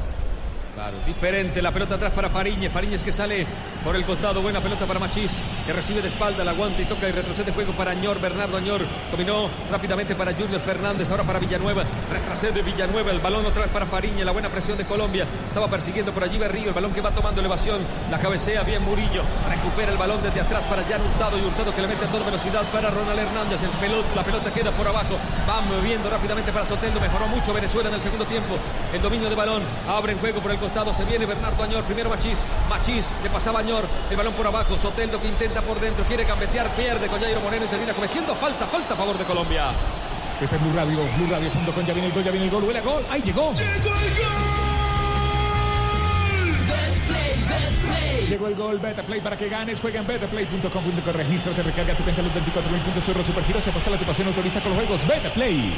Claro, diferente. La pelota atrás para Fariñez. Fariñez que sale por el costado. Buena pelota para Machís, que recibe de espalda, la aguanta y toca y retrocede juego para Añor. Bernardo Añor dominó rápidamente para Junior Fernández. Ahora para Villanueva. Retrocede Villanueva. El balón otra vez para Fariñez. La buena presión de Colombia. Estaba persiguiendo por allí Berrío. El balón que va tomando elevación. La cabecea bien Murillo. Recupera el balón desde atrás para Jan Hurtado. Y Hurtado que le mete a toda velocidad para Ronald Hernández. El pelota, la pelota queda por abajo. Va moviendo rápidamente para Soteldo. Mejoró mucho Venezuela en el segundo tiempo. El dominio de balón. Abre en juego por el costado. Se viene Bernardo Añor. Primero Machís. Machís le pasaba Añor. El balón por abajo. Soteldo que intenta por dentro. Quiere gambetear. Pierde con Jairo Moreno y termina cometiendo falta. Falta a favor de Colombia. Este es Blue Radio, BlueRadio.com, ya viene el gol, ya viene el gol, huele a gol, ¡ay, llegó! Llegó el gol, Betplay para que ganes, juega en betplay.com.co, regístrate, recarga tu cuenta los 24 mil puntos, Euro Supergiros, apuesta la tu pasión, autoriza con los juegos, Betplay.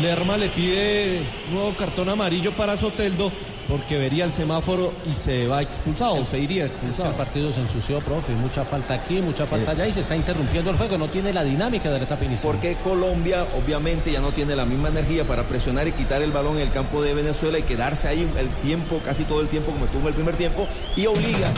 Lerma le pide nuevo cartón amarillo para Soteldo porque vería el semáforo y se va expulsado, o se iría Es que expulsado. el partido se ensució, profe. Mucha falta aquí, mucha falta allá y se está interrumpiendo el juego. No tiene la dinámica de la etapa inicial. Porque Colombia obviamente ya no tiene la misma energía para presionar y quitar el balón en el campo de Venezuela y quedarse ahí el tiempo, casi todo el tiempo como estuvo en el primer tiempo y obliga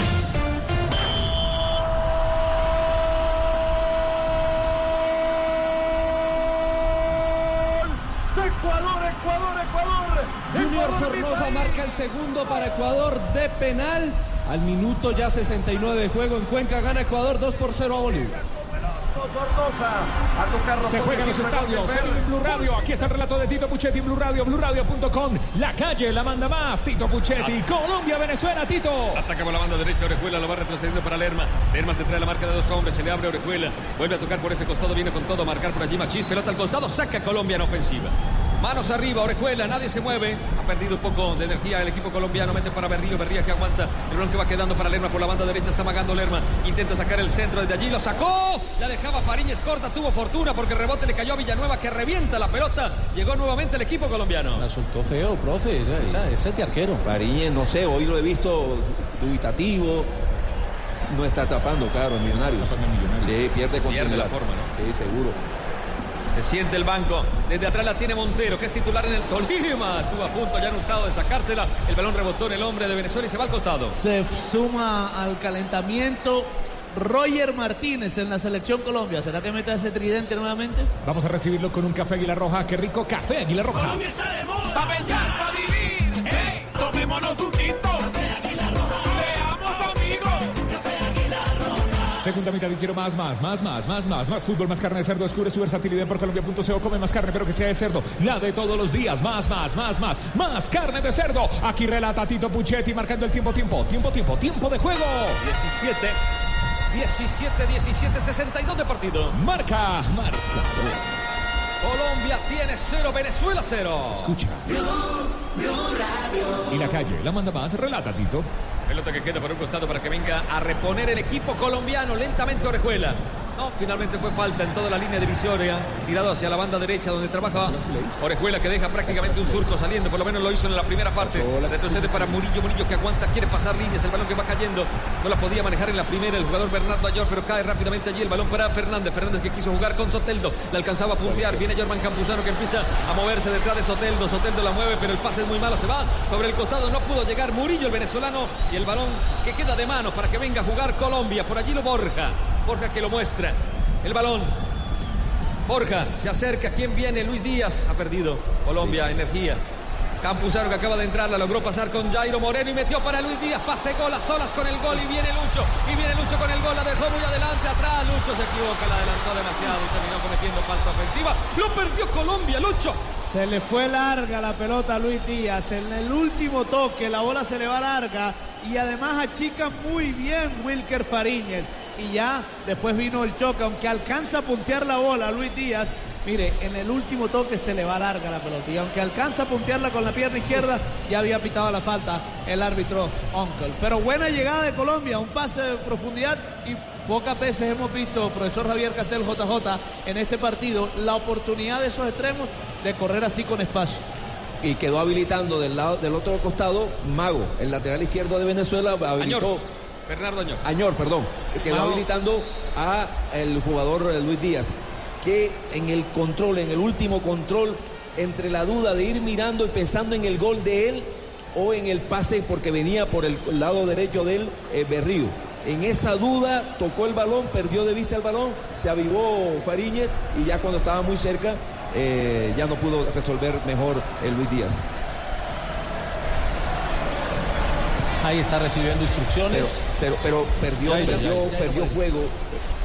Ecuador, Ecuador. Junior Sornosa marca el segundo para Ecuador de penal. Al minuto ya 69 de juego en Cuenca gana Ecuador 2 por 0 a Bolivia. Se juega en los estadios, se vive en Blue Radio. Aquí está el relato de Tito Puchetti, Blue Radio, BlueRadio.com. La calle la manda más. Tito Puchetti, Colombia, Venezuela, Tito. Ataca por la banda derecha, Orejuela lo va retrocediendo para Lerma. Lerma se trae la marca de dos hombres, se le abre Orejuela. Vuelve a tocar por ese costado, viene con todo a marcar por allí Machís. Pelota al costado, saca Colombia en ofensiva. Manos arriba, Orejuela, nadie se mueve. Ha perdido un poco de energía el equipo colombiano. Mete para Berrío, Berría que aguanta. El balón que va quedando para Lerma por la banda derecha. Está magando Lerma. Intenta sacar el centro desde allí. Lo sacó. La dejaba Fariñez corta. Tuvo fortuna porque el rebote le cayó a Villanueva que revienta la pelota. Llegó nuevamente el equipo colombiano. La soltó feo, profe. Esa, esa- ese arquero. Fariñez, no sé, hoy lo he visto dubitativo. No está tapando, claro, en Millonarios. Sí, pierde continuidad. la forma, ¿no? Sí, seguro. Se siente el banco. Desde atrás la tiene Montero, que es titular en el Tolima. Estuvo a punto ya anotado de sacársela. El balón rebotó en el hombre de Venezuela y se va al costado. Se suma al calentamiento Roger Martínez en la selección Colombia. ¿Será que meta ese tridente nuevamente? Vamos a recibirlo con un café Aguilar Roja. Qué rico café Aguilar Roja. Colombia está de moda. Pa' pensar, pa' vivir. Segunda mitad y quiero más, más, más, más, más, más, más fútbol, más carne de cerdo. Descubre su versatilidad por colombia.co. Come más carne, pero que sea de cerdo. La de todos los días. Más, más, más, más, más carne de cerdo. Aquí relata Tito Puchetti marcando el tiempo, tiempo, tiempo, tiempo, tiempo de juego. 17. 17, 17, 62 de partido. Marca, marca. Colombia tiene 0, Venezuela 0. Escucha. Y la calle la manda más. Relata Tito. Pelota que queda por un costado para que venga a reponer el equipo colombiano. Lentamente Orejuela. No, finalmente fue falta en toda la línea divisoria. Tirado hacia la banda derecha donde trabaja Orejuela que deja prácticamente un surco saliendo. Por lo menos lo hizo en la primera parte. Retrocede para Murillo. Murillo que aguanta, quiere pasar líneas. El balón que va cayendo. No la podía manejar en la primera el jugador Bernardo Ayor, pero cae rápidamente allí el balón para Fernández. Fernández que quiso jugar con Soteldo. Le alcanzaba a puntear. Viene Germán Campuzano que empieza a moverse detrás de Soteldo. Soteldo la mueve, pero el pase es muy malo. Se va sobre el costado. No pudo llegar Murillo, el venezolano. Y el balón que queda de manos para que venga a jugar Colombia. Por allí lo Borja. Borja que lo muestra. El balón. Borja se acerca. ¿Quién viene? Luis Díaz. Ha perdido. Colombia, energía. Campuzano que acaba de entrar, la logró pasar con Jairo Moreno y metió para Luis Díaz. Pase gol a solas con el gol y viene Lucho. Y viene Lucho con el gol, la dejó muy adelante, atrás. Lucho se equivoca, la adelantó demasiado y terminó cometiendo falta ofensiva. Lo perdió Colombia, Lucho. Se le fue larga la pelota a Luis Díaz. En el último toque la bola se le va larga y además achica muy bien Wilker Fariñez. Y ya después vino el choque, aunque alcanza a puntear la bola Luis Díaz. Mire, en el último toque se le va larga la pelota y aunque alcanza a puntearla con la pierna izquierda, ya había pitado la falta el árbitro Onkel. Pero buena llegada de Colombia, un pase de profundidad y pocas veces hemos visto, profesor Javier Castel JJ, en este partido la oportunidad de esos extremos de correr así con espacio. Y quedó habilitando del lado del otro costado Mago, el lateral izquierdo de Venezuela, habilitó Añor. Bernardo Añor. Añor, perdón, quedó Mago. habilitando a el jugador eh, Luis Díaz, que en el control, en el último control, entre la duda de ir mirando y pensando en el gol de él o en el pase porque venía por el lado derecho del eh, Berrío. En esa duda tocó el balón, perdió de vista el balón, se avivó Fariñez y ya cuando estaba muy cerca eh, ya no pudo resolver mejor el Luis Díaz. Ahí está recibiendo instrucciones. Pero, pero, pero perdió, Jairo, perdió, juego,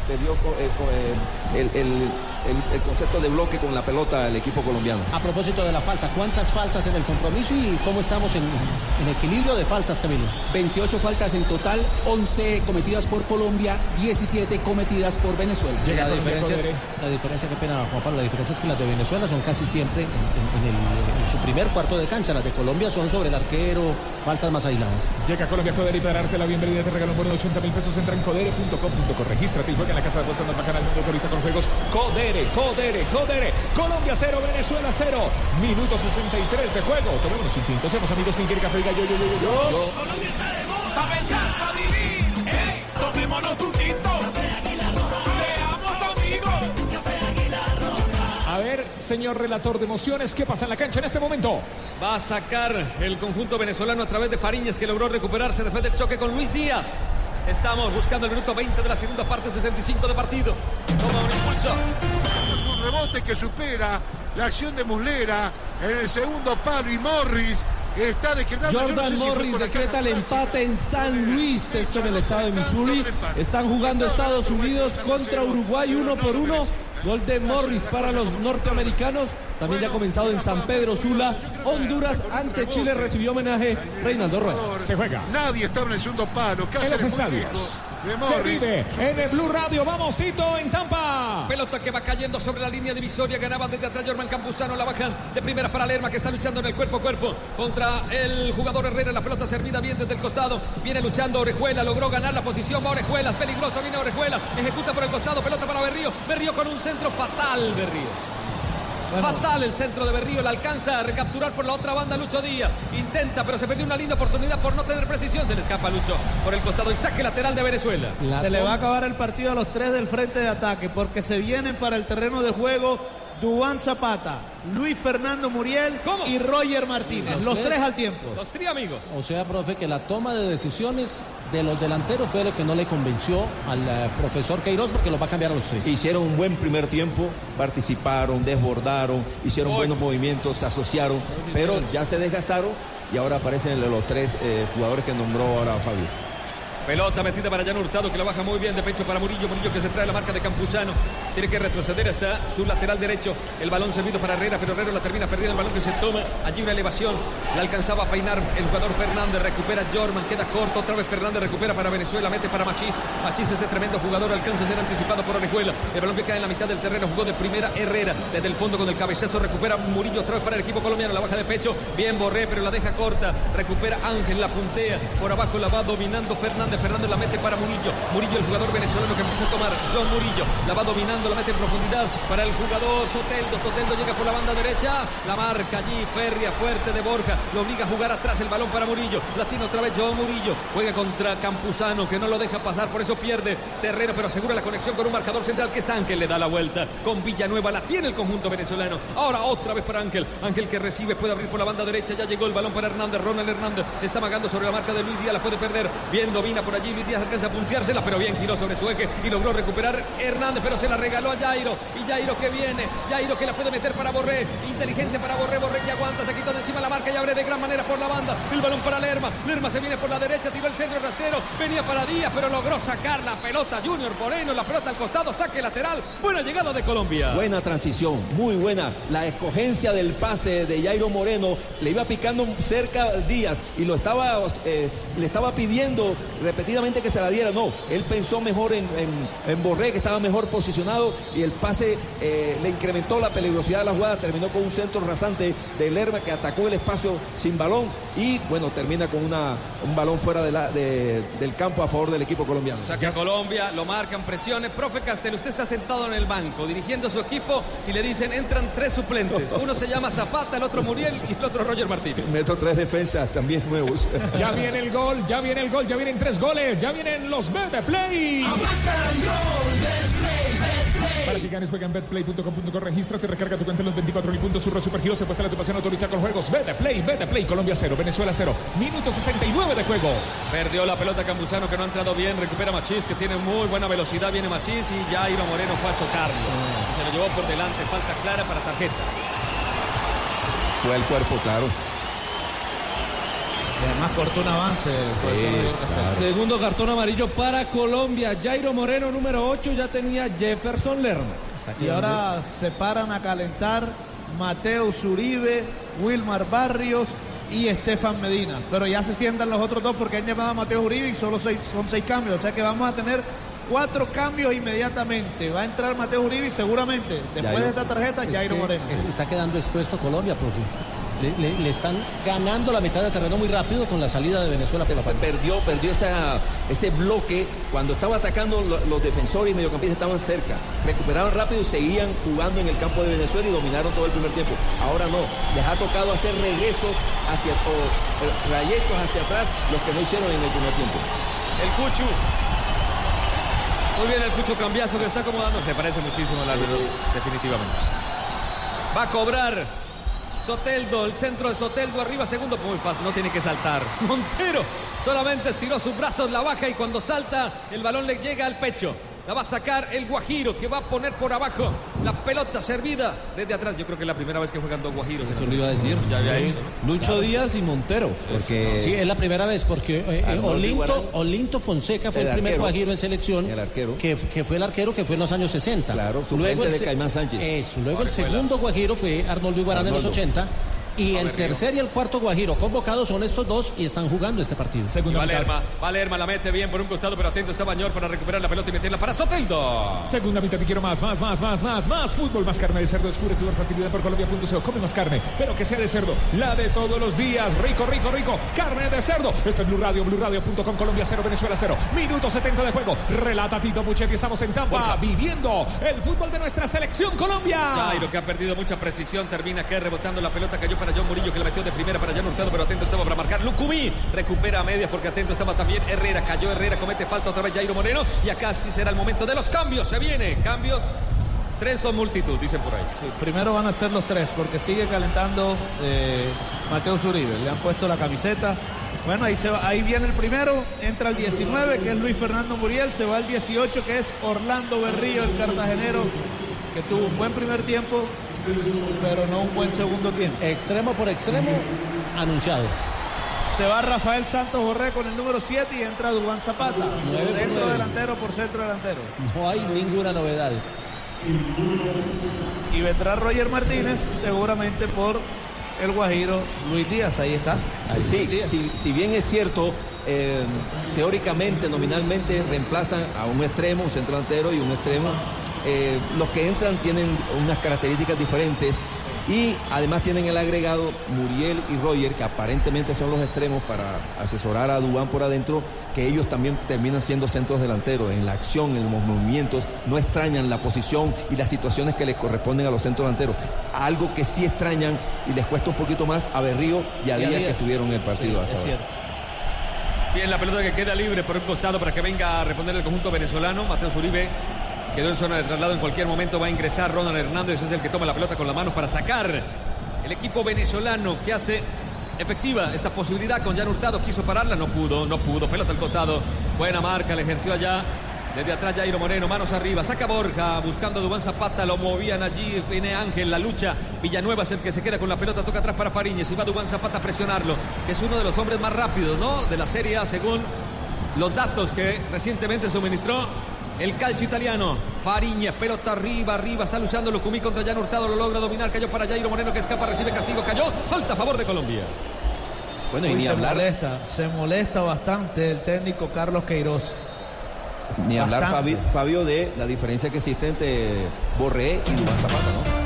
perdió eh, co- eh, el, el- el- el concepto de bloque con la pelota el equipo colombiano. A propósito de la falta, ¿cuántas faltas en el compromiso y cómo estamos en, en equilibrio de faltas, Camilo? 28 faltas en total, 11 cometidas por Colombia, 17 cometidas por Venezuela. la diferencia, la diferencia, qué pena, Juan Pablo, la diferencia es que las de Venezuela son casi siempre en, en- en el- en su primer cuarto de cancha, las de Colombia son sobre el arquero, faltas más aisladas. Llega Colombia Codere y para darte la bienvenida te regalo un bono de 80 mil pesos. Entra en codere.com.co. Regístrate y juega en la casa de apuestas más bacana del mundo. Autoriza con juegos Codere, Codere, Codere. Colombia 0, Venezuela 0. Minuto 63 de juego. Tomémonos un tinto. Seamos amigos. ¿Quién quiere café? Diga yo, yo, yo, yo. yo. Colombia está de moda. Pa' pensar, pa' vivir. Hey, tomémonos un tinto. Ver, señor relator de emociones, ¿qué pasa en la cancha en este momento? Va a sacar el conjunto venezolano a través de Fariñez que logró recuperarse después del choque con Luis Díaz. Estamos buscando el minuto 20 de la segunda parte, 65 de partido. Toma un impulso. Es un rebote que supera la acción de Muslera en el segundo palo y Morris está decretando. no Jordan sé Morris decreta el empate en San Luis, esto en el estado de Missouri. Están jugando Estados Unidos contra Uruguay uno por uno. Gol de Morris para los norteamericanos. También ya ha comenzado en San Pedro Sula. Honduras ante Chile recibió homenaje Reinaldo Rueda. Se juega. Nadie estaba en el segundo palo. En los estadios. Se vive en el Blue Radio. Vamos, Tito, en Tampa. Pelota que va cayendo sobre la línea divisoria. Ganaba desde atrás Germán Campuzano. La bajan de primera para Lerma que está luchando en el cuerpo a cuerpo contra el jugador Herrera. La pelota servida bien desde el costado. Viene luchando Orejuela. Logró ganar la posición. Va Orejuela. Peligroso. Viene Orejuela. Ejecuta por el costado. Pelota para Berrío. Berrío con un centro fatal. Berrío. Fatal el centro de Berrío, la alcanza a recapturar por la otra banda Lucho Díaz. Intenta, pero se perdió una linda oportunidad por no tener precisión. Se le escapa a Lucho por el costado y saque lateral de Venezuela. Se le va a acabar el partido a los tres del frente de ataque porque se vienen para el terreno de juego Dubán Zapata, Luis Fernando Muriel y Roger Martínez. ¿Los Los tres? tres al tiempo. Los tres amigos. O sea, profe, que la toma de decisiones de los delanteros fue lo que no le convenció al eh, profesor Queiroz porque los va a cambiar a los tres. Hicieron un buen primer tiempo, participaron, desbordaron, hicieron buenos movimientos, se asociaron, pero ya se desgastaron y ahora aparecen los tres eh, jugadores que nombró ahora Fabio. Pelota metida para Jan Hurtado que la baja muy bien de pecho para Murillo. Murillo que se trae la marca de Campuzano. Tiene que retroceder hasta su lateral derecho. El balón servido para Herrera, pero Herrera la termina perdiendo. El balón que se toma. Allí una elevación. La alcanzaba a peinar el jugador Fernández. Recupera Jorman. Queda corto. Otra vez Fernández recupera para Venezuela. Mete para Machís. Machís ese tremendo jugador. Alcanza a ser anticipado por Orejuela. El balón que cae en la mitad del terreno. Jugó de primera Herrera. Desde el fondo con el cabezazo. Recupera Murillo otra vez para el equipo colombiano. La baja de pecho. Bien Borré, pero la deja corta. Recupera Ángel. La puntea. Por abajo la va dominando Fernández. Fernández la mete para Murillo. Murillo, el jugador venezolano que empieza a tomar. John Murillo la va dominando, la mete en profundidad para el jugador Soteldo. Soteldo llega por la banda derecha. La marca allí, férrea, fuerte de Borja. Lo obliga a jugar atrás el balón para Murillo. La tiene otra vez John Murillo. Juega contra Campuzano que no lo deja pasar, por eso pierde terreno, pero asegura la conexión con un marcador central que es Ángel. Le da la vuelta con Villanueva. La tiene el conjunto venezolano. Ahora otra vez para Ángel. Ángel que recibe, puede abrir por la banda derecha. Ya llegó el balón para Hernández. Ronald Hernández está magando sobre la marca de Luis Díaz. La puede perder. Bien domina por allí. Luis Díaz alcanza a punteársela, pero bien giró sobre su eje y logró recuperar Hernández, pero se la regaló a Jairo. Y Jairo que viene. Jairo que la puede meter para Borré. Inteligente para Borré. Borré que aguanta. Se quitó de encima la marca y abre de gran manera por la banda. El balón para Lerma. Lerma se viene por la derecha. Tiró el centro rastero. Venía para Díaz, pero logró sacar la pelota. Junior Moreno. La pelota al costado. Saque lateral. Buena llegada de Colombia. Buena transición, muy buena. La escogencia del pase de Jairo Moreno le iba picando cerca Díaz y lo estaba, eh, le estaba pidiendo repetidamente que se la diera. No, él pensó mejor en, en- en Borré, que estaba mejor posicionado y el pase eh, le incrementó la peligrosidad de la jugada. Terminó con un centro rasante de Lerma que atacó el espacio sin balón y bueno, termina con una, un balón fuera de la- de- del campo a favor del equipo colombiano. Saque a Colombia, lo marcan, presiones. Profe Castel, usted está sentado en el banco dirigiendo a su equipo y le dicen entran tres suplentes. Uno se llama Zapata, el otro Muriel y el otro Roger Martínez. Meto tres defensas también nuevos. Ya viene el gol, ya viene el gol, ya vienen tres goles, ya vienen los Bet de Play. Para que ganes, juega en betplay.com.co, regístrate, recarga tu cuenta en los 24 mil puntos, surre supergiros, se puesta la tu pasión, autoriza con juegos. Bet de Play, Bet de Play, Colombia 0, Venezuela 0, minuto 69 de juego. Perdió la pelota Campuzano que no ha entrado bien, recupera Machís que tiene muy buena velocidad, viene Machís y Jairo Moreno fue a chocarlo. Y se lo llevó por delante, falta clara para tarjeta. Fue el cuerpo, claro. Y además cortó un avance. Segundo cartón amarillo para Colombia. Jairo Moreno, número 8, ya tenía Jefferson Lerma. Y ahora se paran a calentar Mateo Zuribe, Wilmar Barrios y Estefan Medina. Pero ya se sientan los otros dos porque han llamado a Mateo Uribe y solo seis, son seis cambios. O sea que vamos a tener cuatro cambios inmediatamente. Va a entrar Mateo Uribe y seguramente, después de esta tarjeta, Es Jairo que Moreno. Está quedando expuesto Colombia, profe. Le, le- le están ganando la mitad de terreno muy rápido con la salida de Venezuela por la parte. Perdió, perdió esa, ese bloque cuando estaba atacando lo- los defensores y mediocampistas estaban cerca. Recuperaban rápido y seguían jugando en el campo de Venezuela y dominaron todo el primer tiempo. Ahora no, les ha tocado hacer regresos hacia o, eh, trayectos hacia atrás los que no hicieron en el primer tiempo. El Cuchu. Muy bien el Cucho Cambiazo que está acomodando. Se parece muchísimo al árbitro, definitivamente. Va a cobrar Soteldo, el centro de Soteldo arriba, segundo, muy fácil, no tiene que saltar. Montero solamente estiró sus brazos, la baja y cuando salta el balón le llega al pecho. La va a sacar el Guajiro que va a poner por abajo la pelota servida desde atrás. Yo creo que es la primera vez que juegan dos Guajiros. Eso lo iba a decir. Ya había Sí. hecho, ¿no? Lucho Díaz y Montero. Porque Sí, es la primera vez, porque eh, eh, Olinto. Olinto Fonseca fue el, El primer arquero. guajiro en selección, El arquero. Que, que fue el arquero que fue en los años 60. Claro, suplente el de Caimán Sánchez. Eso, luego el segundo guajiro fue Arnoldo Iguarán en los Arnoldo. 80. Y el tercer y el cuarto guajiro convocados son estos dos y están jugando este partido. Y Valerma, Valerma la mete bien por un costado, pero atento está Bañor para recuperar la pelota y meterla para Soteldo. Segunda mitad, te quiero más, más, más, más, más, más fútbol, más carne de cerdo, descubre su versatilidad por Colombia.co. Come más carne, pero que sea de cerdo, la de todos los días. Rico, rico, rico, carne de cerdo. Este es Blue Radio, BlueRadio.com, Colombia 0, Venezuela 0. Minuto 70 de juego. Relata Tito Puchetti, estamos en Tampa, viviendo el fútbol de nuestra selección Colombia. Jairo que ha perdido mucha precisión, termina que rebotando la pelota, cayó para John Murillo que la metió de primera para Jan Hurtado, pero atento estaba para marcar. Lucumí recupera a medias porque atento estaba también Herrera, cayó Herrera, comete falta otra vez Jairo Moreno y acá sí será el momento de los cambios, se viene, cambio, tres son multitud, dicen por ahí. Primero van a ser los tres porque sigue calentando eh, Mateo Zuribe. Le han puesto la camiseta. Bueno, ahí, ahí viene el primero, entra el 19 que es Luis Fernando Muriel, se va el 18 que es Orlando Berrío, el cartagenero, que tuvo un buen primer tiempo, pero no un buen segundo tiempo. Extremo por extremo, anunciado. Se va Rafael Santos Borré con el número 7 y entra Dubán Zapata. Nueve por Centro nueve. delantero por centro delantero. No hay ninguna novedad. Y vendrá Roger Martínez seguramente por el Guajiro Luis Díaz. Ahí está. Ahí Sí, Díaz. si, si bien es cierto, eh, teóricamente, nominalmente, reemplazan a un extremo, un centro delantero y un extremo. Eh, los que entran tienen unas características diferentes y además tienen el agregado Muriel y Roger, que aparentemente son los extremos para asesorar a Dubán por adentro, que ellos también terminan siendo centros delanteros. En la acción, en los movimientos, no extrañan la posición y las situaciones que les corresponden a los centros delanteros. Algo que sí extrañan y les cuesta un poquito más a Berrío y a Y a Díaz que estuvieron en el partido. Sí, es cierto. Bien, la pelota que queda libre por un costado para que venga a responder el conjunto venezolano. Mateo Zuribe quedó en zona de traslado. En cualquier momento va a ingresar Ronald Hernández. Es el que toma la pelota con la mano para sacar el equipo venezolano que hace efectiva esta posibilidad con Jan Hurtado. Quiso pararla, no pudo, no pudo. Pelota al costado. Buena marca, le ejerció allá. Desde atrás Jairo Moreno, manos arriba, saca Borja, buscando a Dubán Zapata, lo movían allí, viene Ángel, la lucha, Villanueva es el que se queda con la pelota, toca atrás para Fariñez y va Dubán Zapata a presionarlo, es uno de los hombres más rápidos, ¿no? De la Serie A, según los datos que recientemente suministró el calcio italiano. Fariñez, pelota arriba, arriba, está luchando Lucumí contra Jan Hurtado, lo logra dominar, cayó para Jairo Moreno que escapa, recibe castigo, cayó, falta a favor de Colombia. Bueno, y Uy, ni se hablar, molesta, se molesta bastante el técnico Carlos Queiroz. ni hablar Bastante. Fabio, de la diferencia que existe entre Borré y Dubán Zapata, ¿no?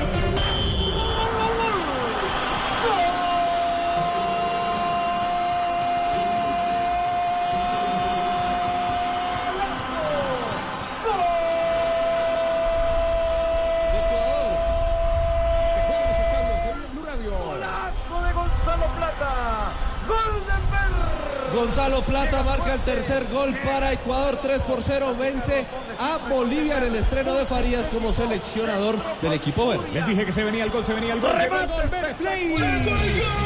Se juega en los estadios de Blue Radio. Golazo de Gonzalo Plata. Goldenberg. Gonzalo Plata marca el tercer gol para Ecuador, 3 por 0, vence a Bolivia en el estreno de Farías como seleccionador del equipo verde. Les dije que se venía el gol, se venía el gol. El gol, Betplay.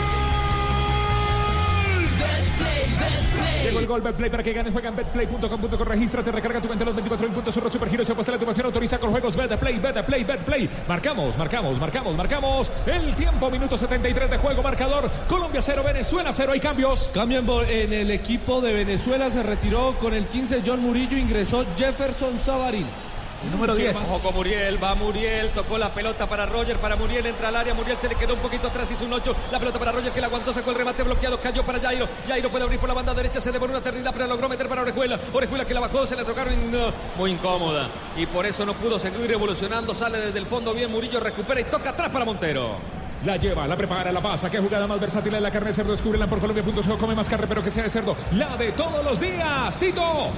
Llegó el gol Betplay para que ganes. Juega en betplay.com.co. Regístrate, recarga tu cuenta en los 24 en puntos. Surro Supergiro se apuesta la activación. Autoriza con juegos Betplay, Betplay, Betplay. Marcamos, marcamos, marcamos, marcamos. El tiempo, minuto 73 de juego. Marcador. Colombia 0, Venezuela 0. Hay cambios. Cambio en, el equipo de Venezuela, se retiró con el 15 John Murillo, ingresó Jefferson Savarín. El número 10. Ojo con Muriel, va Muriel, tocó la pelota para Roger, para Muriel, entra al área, Muriel se le quedó un poquito atrás, hizo un 8, la pelota para Roger que la aguantó, sacó el remate bloqueado, cayó para Jairo, Jairo puede abrir por la banda derecha, se devoró una eternidad, pero logró meter para Orejuela, Orejuela que la bajó, se la tocaron no, muy incómoda, y por eso no pudo seguir evolucionando, sale desde el fondo bien, Murillo recupera y toca atrás para Montero. La lleva, la prepara, la pasa. Qué jugada más versátil en la carne de cerdo. Descúbrela por Colombia.co. Come más carne, pero que sea de cerdo. La de todos los días. Tito.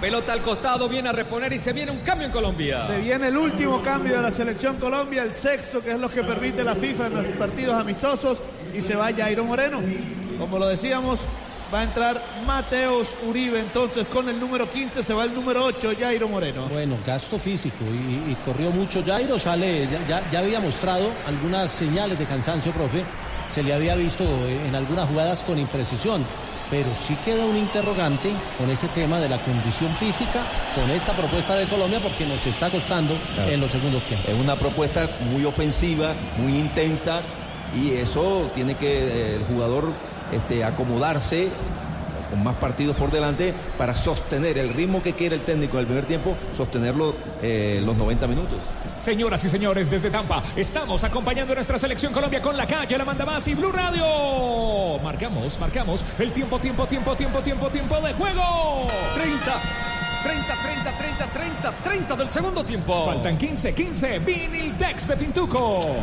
Pelota al costado, viene a reponer y se viene un cambio en Colombia. Se viene el último cambio de la selección Colombia, el sexto, que es lo que permite la FIFA en los partidos amistosos, y se va Jairo Moreno. Como lo decíamos, va a entrar Mateos Uribe, entonces con el número 15 se va el número 8, Jairo Moreno. Bueno, gasto físico y, y corrió mucho. Jairo sale, ya, ya- ya había mostrado algunas señales de cansancio, profe. Se le había visto en algunas jugadas con imprecisión. Pero sí queda un interrogante con ese tema de la condición física, con esta propuesta de Colombia, porque nos está costando Claro. en los segundos tiempos. Es una propuesta muy ofensiva, muy intensa y eso tiene que eh, el jugador este, acomodarse con más partidos por delante para sostener el ritmo que quiere el técnico del primer tiempo, sostenerlo eh, los 90 minutos. Señoras y señores, desde Tampa estamos acompañando a nuestra selección Colombia con la calle, la manda más y Blue Radio. Marcamos, marcamos el tiempo, tiempo, tiempo, tiempo, tiempo, tiempo de juego. 30, 30, 30, 30, 30, 30 del segundo tiempo. Faltan 15, 15. Vinil Tex de Pintuco.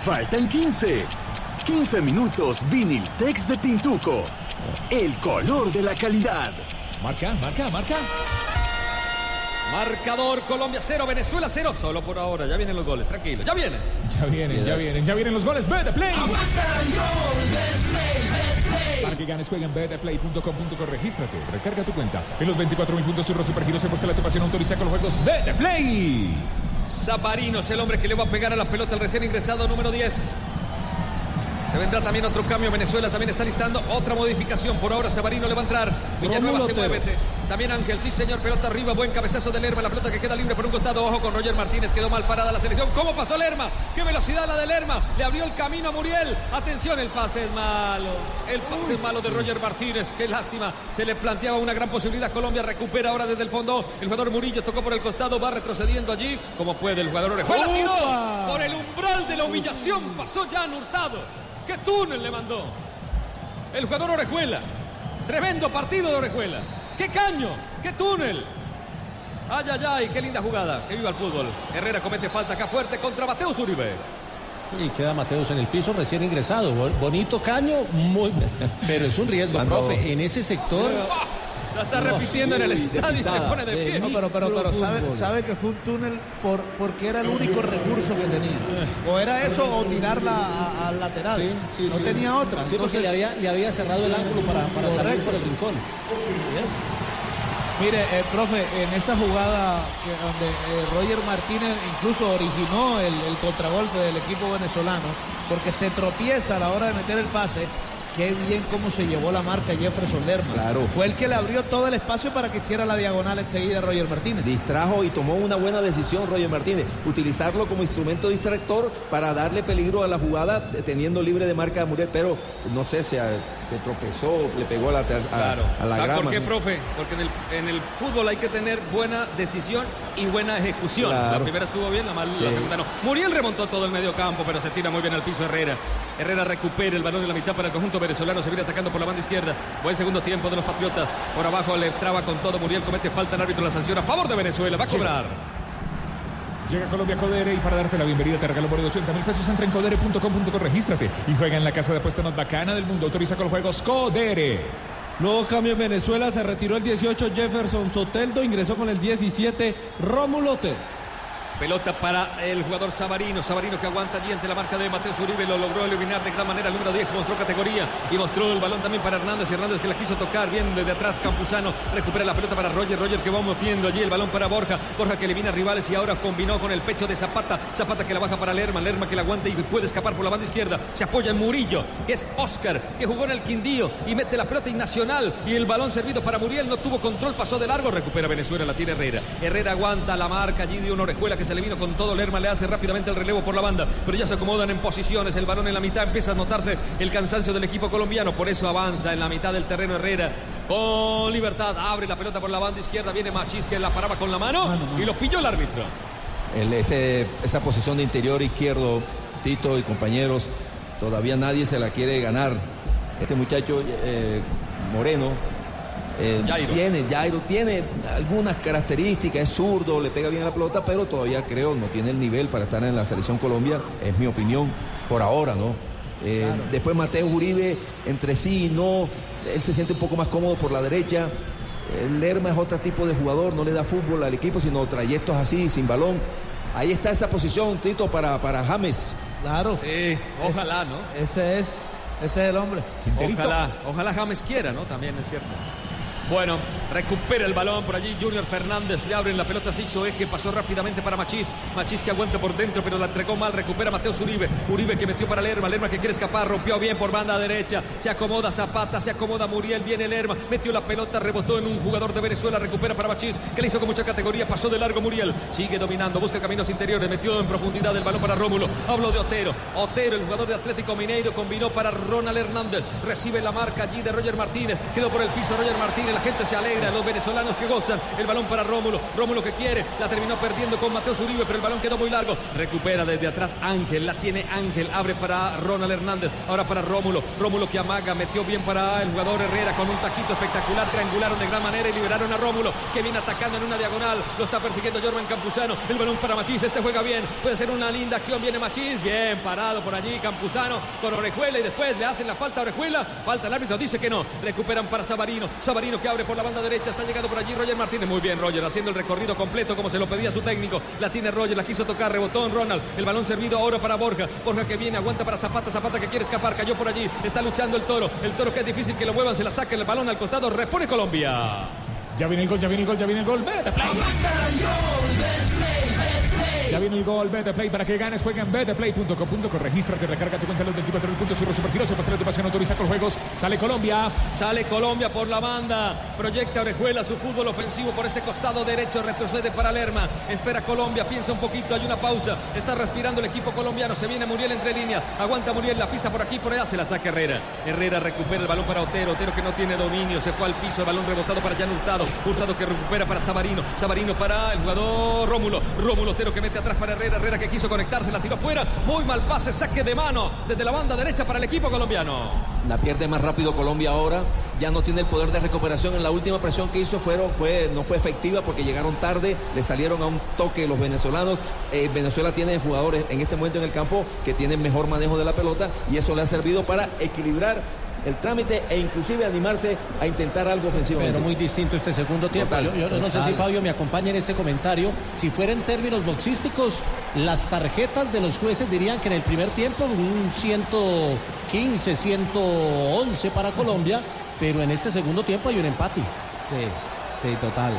Faltan 15. 15 minutos Viniltex de Pintuco. El color de la calidad. Marca, marca, marca. Marcador Colombia 0, Venezuela 0. Solo por ahora, ya vienen los goles, tranquilo, ya vienen. Ya vienen, ya vienen, ya vienen los goles. Bet the play. Para que ganes, juega en betplay.com.co. Regístrate, recarga tu cuenta. En los 24 mil puntos, Surro Supergiros se muestra la tu pasión autoriza con los juegos Bet play. Zaparino es el hombre que le va a pegar a la pelota al recién ingresado número 10. Se vendrá también otro cambio. Venezuela también está listando otra modificación. Por ahora Sabarino le va a entrar. Villanueva se mueve. También Ángel, sí señor, pelota arriba, buen cabezazo de Lerma, la pelota que queda libre por un costado, ojo con Roger Martínez, quedó mal parada la selección. ¿Cómo pasó Lerma? ¡Qué velocidad la de Lerma! Le abrió el camino a Muriel. Atención, el pase es malo. El pase es malo de Roger Martínez, qué lástima. Se le planteaba una gran posibilidad. Colombia recupera ahora desde el fondo. El jugador Murillo tocó por el costado, va retrocediendo allí. Como puede el jugador Orejuela, tiró por el umbral de la humillación. Pasó Jan Hurtado. ¡Qué túnel le mandó! El jugador Orejuela. Tremendo partido de Orejuela. ¡Qué caño! ¡Qué túnel! ¡Ay, ay, ay! ¡Qué linda jugada! ¡Que viva el fútbol! Herrera comete falta acá fuerte contra Mateus Uribe. Y queda Mateus en el piso recién ingresado. Bo- Bonito caño, muy pero es un riesgo, Cuando- profe. En ese sector. La está repitiendo en el estadio y se pone de pie. No, pero, pero, pero sabe, sabe que fue un túnel por, porque era el único recurso que tenía. O era eso o tirarla al lateral. Sí, sí, no sí. tenía otra. Sí, porque le había, le había cerrado el ángulo para, para Correcto. por el rincón. Mire, eh, profe, en esa jugada que, donde eh, Roger Martínez incluso originó el, el contragolpe del equipo venezolano, porque se tropieza a la hora de meter el pase. Qué bien cómo se llevó la marca Jefferson Lerma. Claro. Fue el que le abrió todo el espacio para que hiciera la diagonal enseguida Roger Martínez. Distrajo y tomó una buena decisión Roger Martínez, utilizarlo como instrumento distractor para darle peligro a la jugada eh, teniendo libre de marca a Muriel, pero no sé, se, tropezó, le pegó a la, a, Claro. a la ¿Sabe grama. por qué, profe? Porque en el, en el fútbol hay que tener buena decisión y buena ejecución. Claro. La primera estuvo bien, la, mal- la segunda no. Muriel remontó todo el medio campo, pero se tira muy bien al piso Herrera. Herrera recupera el balón en la mitad para el conjunto venezolano. Se viene atacando por la banda izquierda. Buen segundo tiempo de los Patriotas. Por abajo le traba con todo. Muriel comete falta. El árbitro la sanciona a favor de Venezuela. Va a cobrar. Llega Colombia Codere y para darte la bienvenida te regalo por de 80 mil pesos. Entra en codere.com.co, regístrate y juega en la casa de apuesta más bacana del mundo. Autoriza con los juegos Codere. Nuevo cambio en Venezuela, se retiró el 18 Jefferson Soteldo, ingresó con el 17 Rómulo Otero. Pelota para el jugador Sabarino. Sabarino que aguanta allí ante la marca de Mateo Uribe. Lo logró eliminar de gran manera. El número 10 mostró categoría y mostró el balón también para Hernández. Hernández que la quiso tocar bien desde atrás. Campuzano recupera la pelota para Roger. Roger que va motiendo allí el balón para Borja. Borja que elimina rivales y ahora combinó con el pecho de Zapata. Zapata que la baja para Lerma. Lerma que la aguanta y puede escapar por la banda izquierda. Se apoya en Murillo, que es Oscar, que jugó en el Quindío y mete la pelota y Nacional. Y el balón servido para Muriel. No tuvo control, pasó de largo. Recupera Venezuela, la tiene Herrera. Herrera aguanta la marca allí de una orejuela que se le vino con todo. Lerma le hace rápidamente el relevo por la banda, pero ya se acomodan en posiciones. El balón en la mitad empieza a notarse el cansancio del equipo colombiano. Por eso avanza en la mitad del terreno Herrera. Con libertad, abre la pelota por la banda izquierda. Viene Machis que la paraba con la mano y lo pilló el árbitro. El- ese- esa posición de interior izquierdo, Tito y compañeros, todavía nadie se la quiere ganar. Este muchacho eh, Moreno eh, Jairo. tiene, Jairo tiene algunas características, es zurdo, le pega bien a la pelota, pero todavía creo no tiene el nivel para estar en la selección Colombia, es mi opinión, por ahora, ¿no? Eh, Después Mateo Uribe, entre sí y no, él se siente un poco más cómodo por la derecha. El Lerma es otro tipo de jugador, no le da fútbol al equipo, sino trayectos así, sin balón. Ahí está esa posición, Tito, para, para James. Claro. Sí, ojalá, ¿no? Ese es, ese es el hombre. Ojalá, ojalá James quiera, ¿no? También es cierto. Bueno, recupera el balón por allí Junior Fernández, le abren la pelota, se hizo eje, pasó rápidamente para Machís, Machís que aguanta por dentro pero la entregó mal, recupera Mateo Uribe, Uribe que metió para Lerma, Lerma que quiere escapar, rompió bien por banda derecha, se acomoda Zapata, se acomoda Muriel, viene Lerma, metió la pelota, rebotó en un jugador de Venezuela, recupera para Machís, que le hizo con mucha categoría, pasó de largo Muriel, sigue dominando, busca caminos interiores, metió en profundidad el balón para Rómulo, habló de Otero, Otero, el jugador de Atlético Mineiro, combinó para Ronald Hernández, recibe la marca allí de Roger Martínez, quedó por el piso Roger Martínez, la gente se alegra, los venezolanos que gozan, el balón para Rómulo, Rómulo que quiere, la terminó perdiendo con Mateo Uribe, pero el balón quedó muy largo, recupera desde atrás Ángel, la tiene Ángel, abre para Ronald Hernández, ahora para Rómulo, Rómulo que amaga, metió bien para el jugador Herrera con un taquito espectacular, triangularon de gran manera y liberaron a Rómulo, que viene atacando en una diagonal, lo está persiguiendo Jorman Campuzano, el balón para Machís, este juega bien, puede ser una linda acción, viene Machís, bien parado por allí Campuzano con Orejuela y después le hacen la falta a Orejuela, falta el árbitro, dice que no, recuperan para Sabarino, Sabarino que abre por la banda derecha, está llegando por allí Roger Martínez, muy bien Roger, haciendo el recorrido completo como se lo pedía su técnico, la tiene Roger, la quiso tocar, rebotó en Ronald, el balón servido ahora para Borja, Borja que viene, aguanta para Zapata, Zapata que quiere escapar, cayó por allí, está luchando el toro, el toro que es difícil que lo muevan, se la saca el balón al costado, repone Colombia. Ya viene el gol, ya viene el gol, ya viene el gol. Vete, play. Ya viene el gol, Vete Play para que ganes. Juega en betplay.com.co. Regístrate, recarga tu cuenta los 24 mil puntos. Surro Supergiros, se pastea tu pasión, autoriza con juegos. Sale Colombia. Sale Colombia por la banda. Proyecta Orejuela su fútbol ofensivo por ese costado derecho. Retrocede para Lerma. Espera Colombia. Piensa un poquito. Hay una pausa. Está respirando el equipo colombiano. Se viene Muriel entre líneas. Aguanta Muriel. La pisa por aquí, por allá. Se la saca Herrera. Herrera recupera el balón para Otero. Otero que no tiene dominio. Se fue al piso. El balón rebotado para Jan Hurtado. Hurtado que recupera para Sabarino. Sabarino para el jugador Rómulo. Rómulo Otero que mete atrás para Herrera. Herrera que quiso conectarse. La tiró fuera. Muy mal pase. Saque de mano desde la banda derecha para el equipo colombiano. La pierde más rápido Colombia ahora. Ya no tiene el poder de recuperación. En la última presión que hizo fueron, fue, no fue efectiva porque llegaron tarde. Le salieron a un toque los venezolanos. Eh, Venezuela tiene jugadores en este momento en el campo que tienen mejor manejo de la pelota y eso le ha servido para equilibrar el trámite e inclusive animarse a intentar algo ofensivo. Pero muy distinto este segundo tiempo. Total, yo, yo no sé si Fabio me acompaña en este comentario. Si fuera en términos boxísticos, las tarjetas de los jueces dirían que en el primer tiempo un 115, 111 para Colombia, pero en este segundo tiempo hay un empate. Sí, sí, total.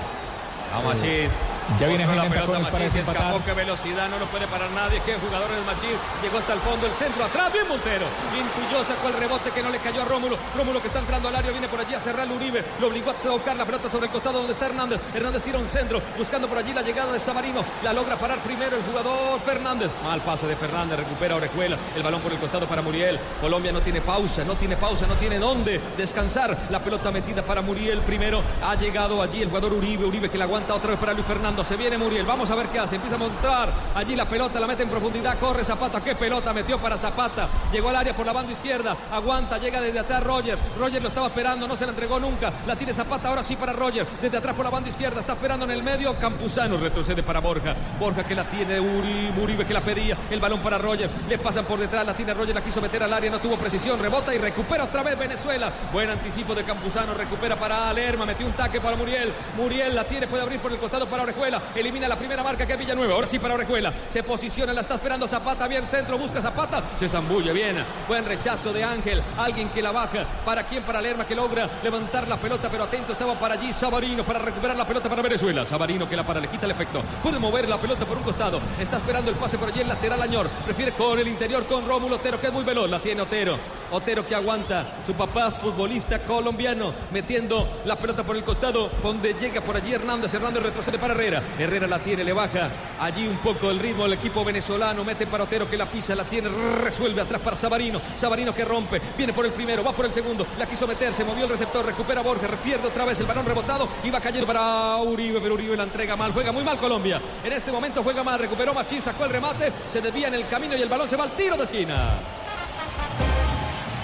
A Machís. Ya viene la pelota Machís, desempatar. escapó, qué velocidad, no lo puede parar nadie, qué jugador es Machís, llegó hasta el fondo, el centro, atrás, bien Montero, intuyó, sacó el rebote que no le cayó a Rómulo, Rómulo que está entrando al área, viene por allí a cerrar Uribe, lo obligó a tocar la pelota sobre el costado donde está Hernández, Hernández tira un centro, buscando por allí la llegada de Samarino, la logra parar primero el jugador Fernández, mal pase de Fernández, recupera Orejuela, el balón por el costado para Muriel, Colombia no tiene pausa, no tiene pausa, no tiene dónde descansar, la pelota metida para Muriel primero, ha llegado allí el jugador Uribe, Uribe que la aguanta otra vez para Luis Fernando, se viene Muriel, vamos a ver qué hace, empieza a montar allí la pelota, la mete en profundidad, corre Zapata, qué pelota metió para Zapata, llegó al área por la banda izquierda, aguanta, llega desde atrás Roger, Roger lo estaba esperando, no se la entregó nunca, la tiene Zapata, ahora sí para Roger, desde atrás por la banda izquierda, está esperando en el medio, Campuzano retrocede para Borja, Borja que la tiene Uri, Uribe que la pedía, el balón para Roger, le pasan por detrás, la tiene Roger, la quiso meter al área, no tuvo precisión, rebota y recupera otra vez Venezuela, buen anticipo de Campuzano, recupera para Lerma, metió un taque para Muriel, Muriel la tiene, puede abrir por el costado para Orejuela, elimina la primera marca que es Villanueva, ahora sí para Orejuela, se posiciona, la está esperando Zapata, bien centro, busca Zapata, se zambulle bien, buen rechazo de Ángel, alguien que la baja, para quién, para Lerma que logra levantar la pelota, pero atento estaba para allí Sabarino para recuperar la pelota para Venezuela, Sabarino que la para, le quita el efecto, puede mover la pelota por un costado, está esperando el pase por allí el lateral Añor, prefiere con el interior con Rómulo Otero que es muy veloz, la tiene Otero, Otero que aguanta, su papá futbolista colombiano, metiendo la pelota por el costado, donde llega por allí Hernández, Hernández retrocede para Herrera, Herrera. La tiene, le baja. Allí un poco el ritmo del equipo venezolano, mete para Otero que la pisa, la tiene, resuelve atrás para Sabarino, Sabarino que rompe, viene por el primero, va por el segundo, la quiso meter, se movió el receptor, recupera Borges, pierde otra vez el balón rebotado y va cayendo para Uribe, pero Uribe la entrega mal, juega muy mal Colombia, en este momento juega mal, recuperó Machín, sacó el remate, se desvía en el camino y el balón se va al tiro de esquina.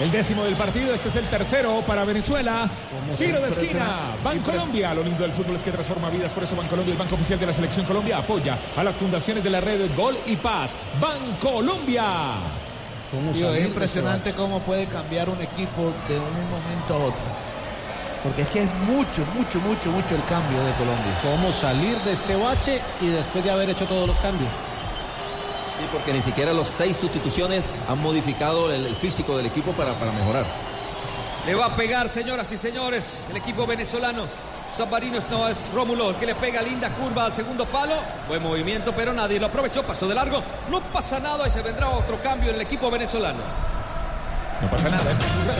El décimo del partido, este es el tercero para Venezuela. Tiro de esquina, impresiona- Ban Colombia. Lo lindo del fútbol es que transforma vidas, por eso Ban Colombia, el banco oficial de la Selección Colombia, apoya a las fundaciones de la red Gol y Paz. Ban Colombia. Tío, es impresionante cómo puede cambiar un equipo de un momento a otro. Porque es que es mucho, mucho, mucho, mucho el cambio de Colombia. Cómo salir de este bache y después de haber hecho todos los cambios. Sí, porque ni siquiera los seis sustituciones han modificado el, el físico del equipo para, para mejorar. Le va a pegar, señoras y señores, el equipo venezolano. Sabarino no es Rómulo, el que le pega linda curva al segundo palo. Buen movimiento, pero nadie lo aprovechó, pasó de largo. No pasa nada y se vendrá otro cambio en el equipo venezolano. No pasa nada. Este Gol de la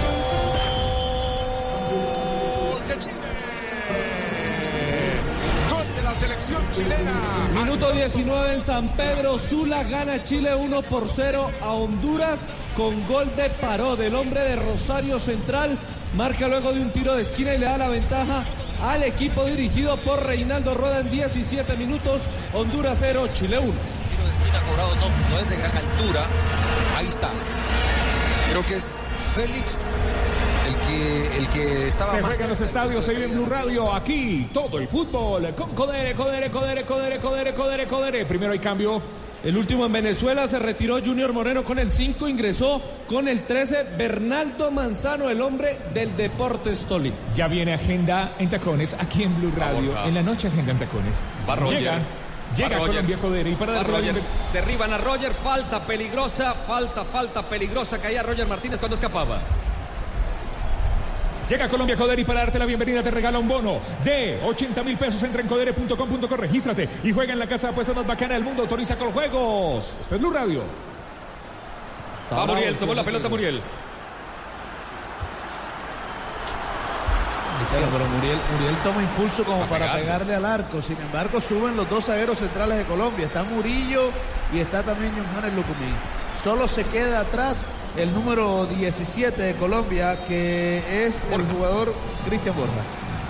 selección chilena. Minuto 19 en San Pedro Sula gana Chile 1 por 0 a Honduras con gol de Paró del hombre de Rosario Central. Marca luego de un tiro de esquina y le da la ventaja al equipo dirigido por Reinaldo Rueda en 17 minutos. Honduras 0, Chile 1. tiro de esquina cobrado no, no es de gran altura. Ahí está. Creo que es Félix que, el que estaba Se más juega en los estadios, se vive en Blue Radio. Aquí todo el fútbol con Codere, Codere, Codere, Codere, Codere, Codere, Codere. Primero hay cambio. El último en Venezuela se retiró Junior Moreno con el 5, ingresó con el 13 Bernaldo Manzano, el hombre del Deportes Tolima. Ya viene agenda en tacones aquí en Blue Radio. En la noche agenda en tacones. Va Roger. Llega, llega Roger. Colombia Codere y para Roger. Derriban a Roger, falta peligrosa, falta, falta peligrosa. Caía Roger Martínez cuando escapaba. Llega Colombia Codere y para darte la bienvenida te regala un bono de 80 mil pesos. Entra en codere.com.co, regístrate y juega en la casa de apuestas más bacana del mundo. Autoriza con juegos. Este es Blue Radio. Va Muriel, tomó la pelota Muriel. Claro, pero Muriel, Muriel toma impulso como para pegarle. pegarle al arco. Sin embargo, suben los dos zagueros centrales de Colombia. Está Murillo y está también Johannes Lucumí. Solo se queda atrás el número 17 de Colombia, que es el jugador Cristian Borja.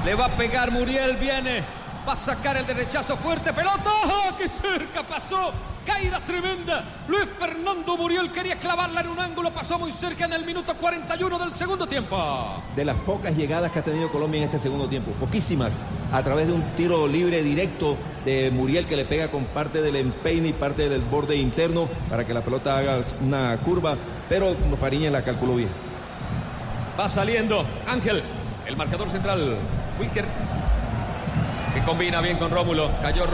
Le va a pegar Muriel, viene. Va a sacar el derechazo fuerte, pelota. ¡Ah, ¡Qué cerca pasó! Caída tremenda. Luis Fernando Muriel quería clavarla en un ángulo, pasó muy cerca en el minuto 41 del segundo tiempo. De las pocas llegadas que ha tenido Colombia en este segundo tiempo, poquísimas, a través de un tiro libre directo de Muriel que le pega con parte del empeine y parte del borde interno para que la pelota haga una curva, pero Fariña la calculó bien. Va saliendo Ángel, el marcador central. Wilker, combina bien con Rómulo. Cayó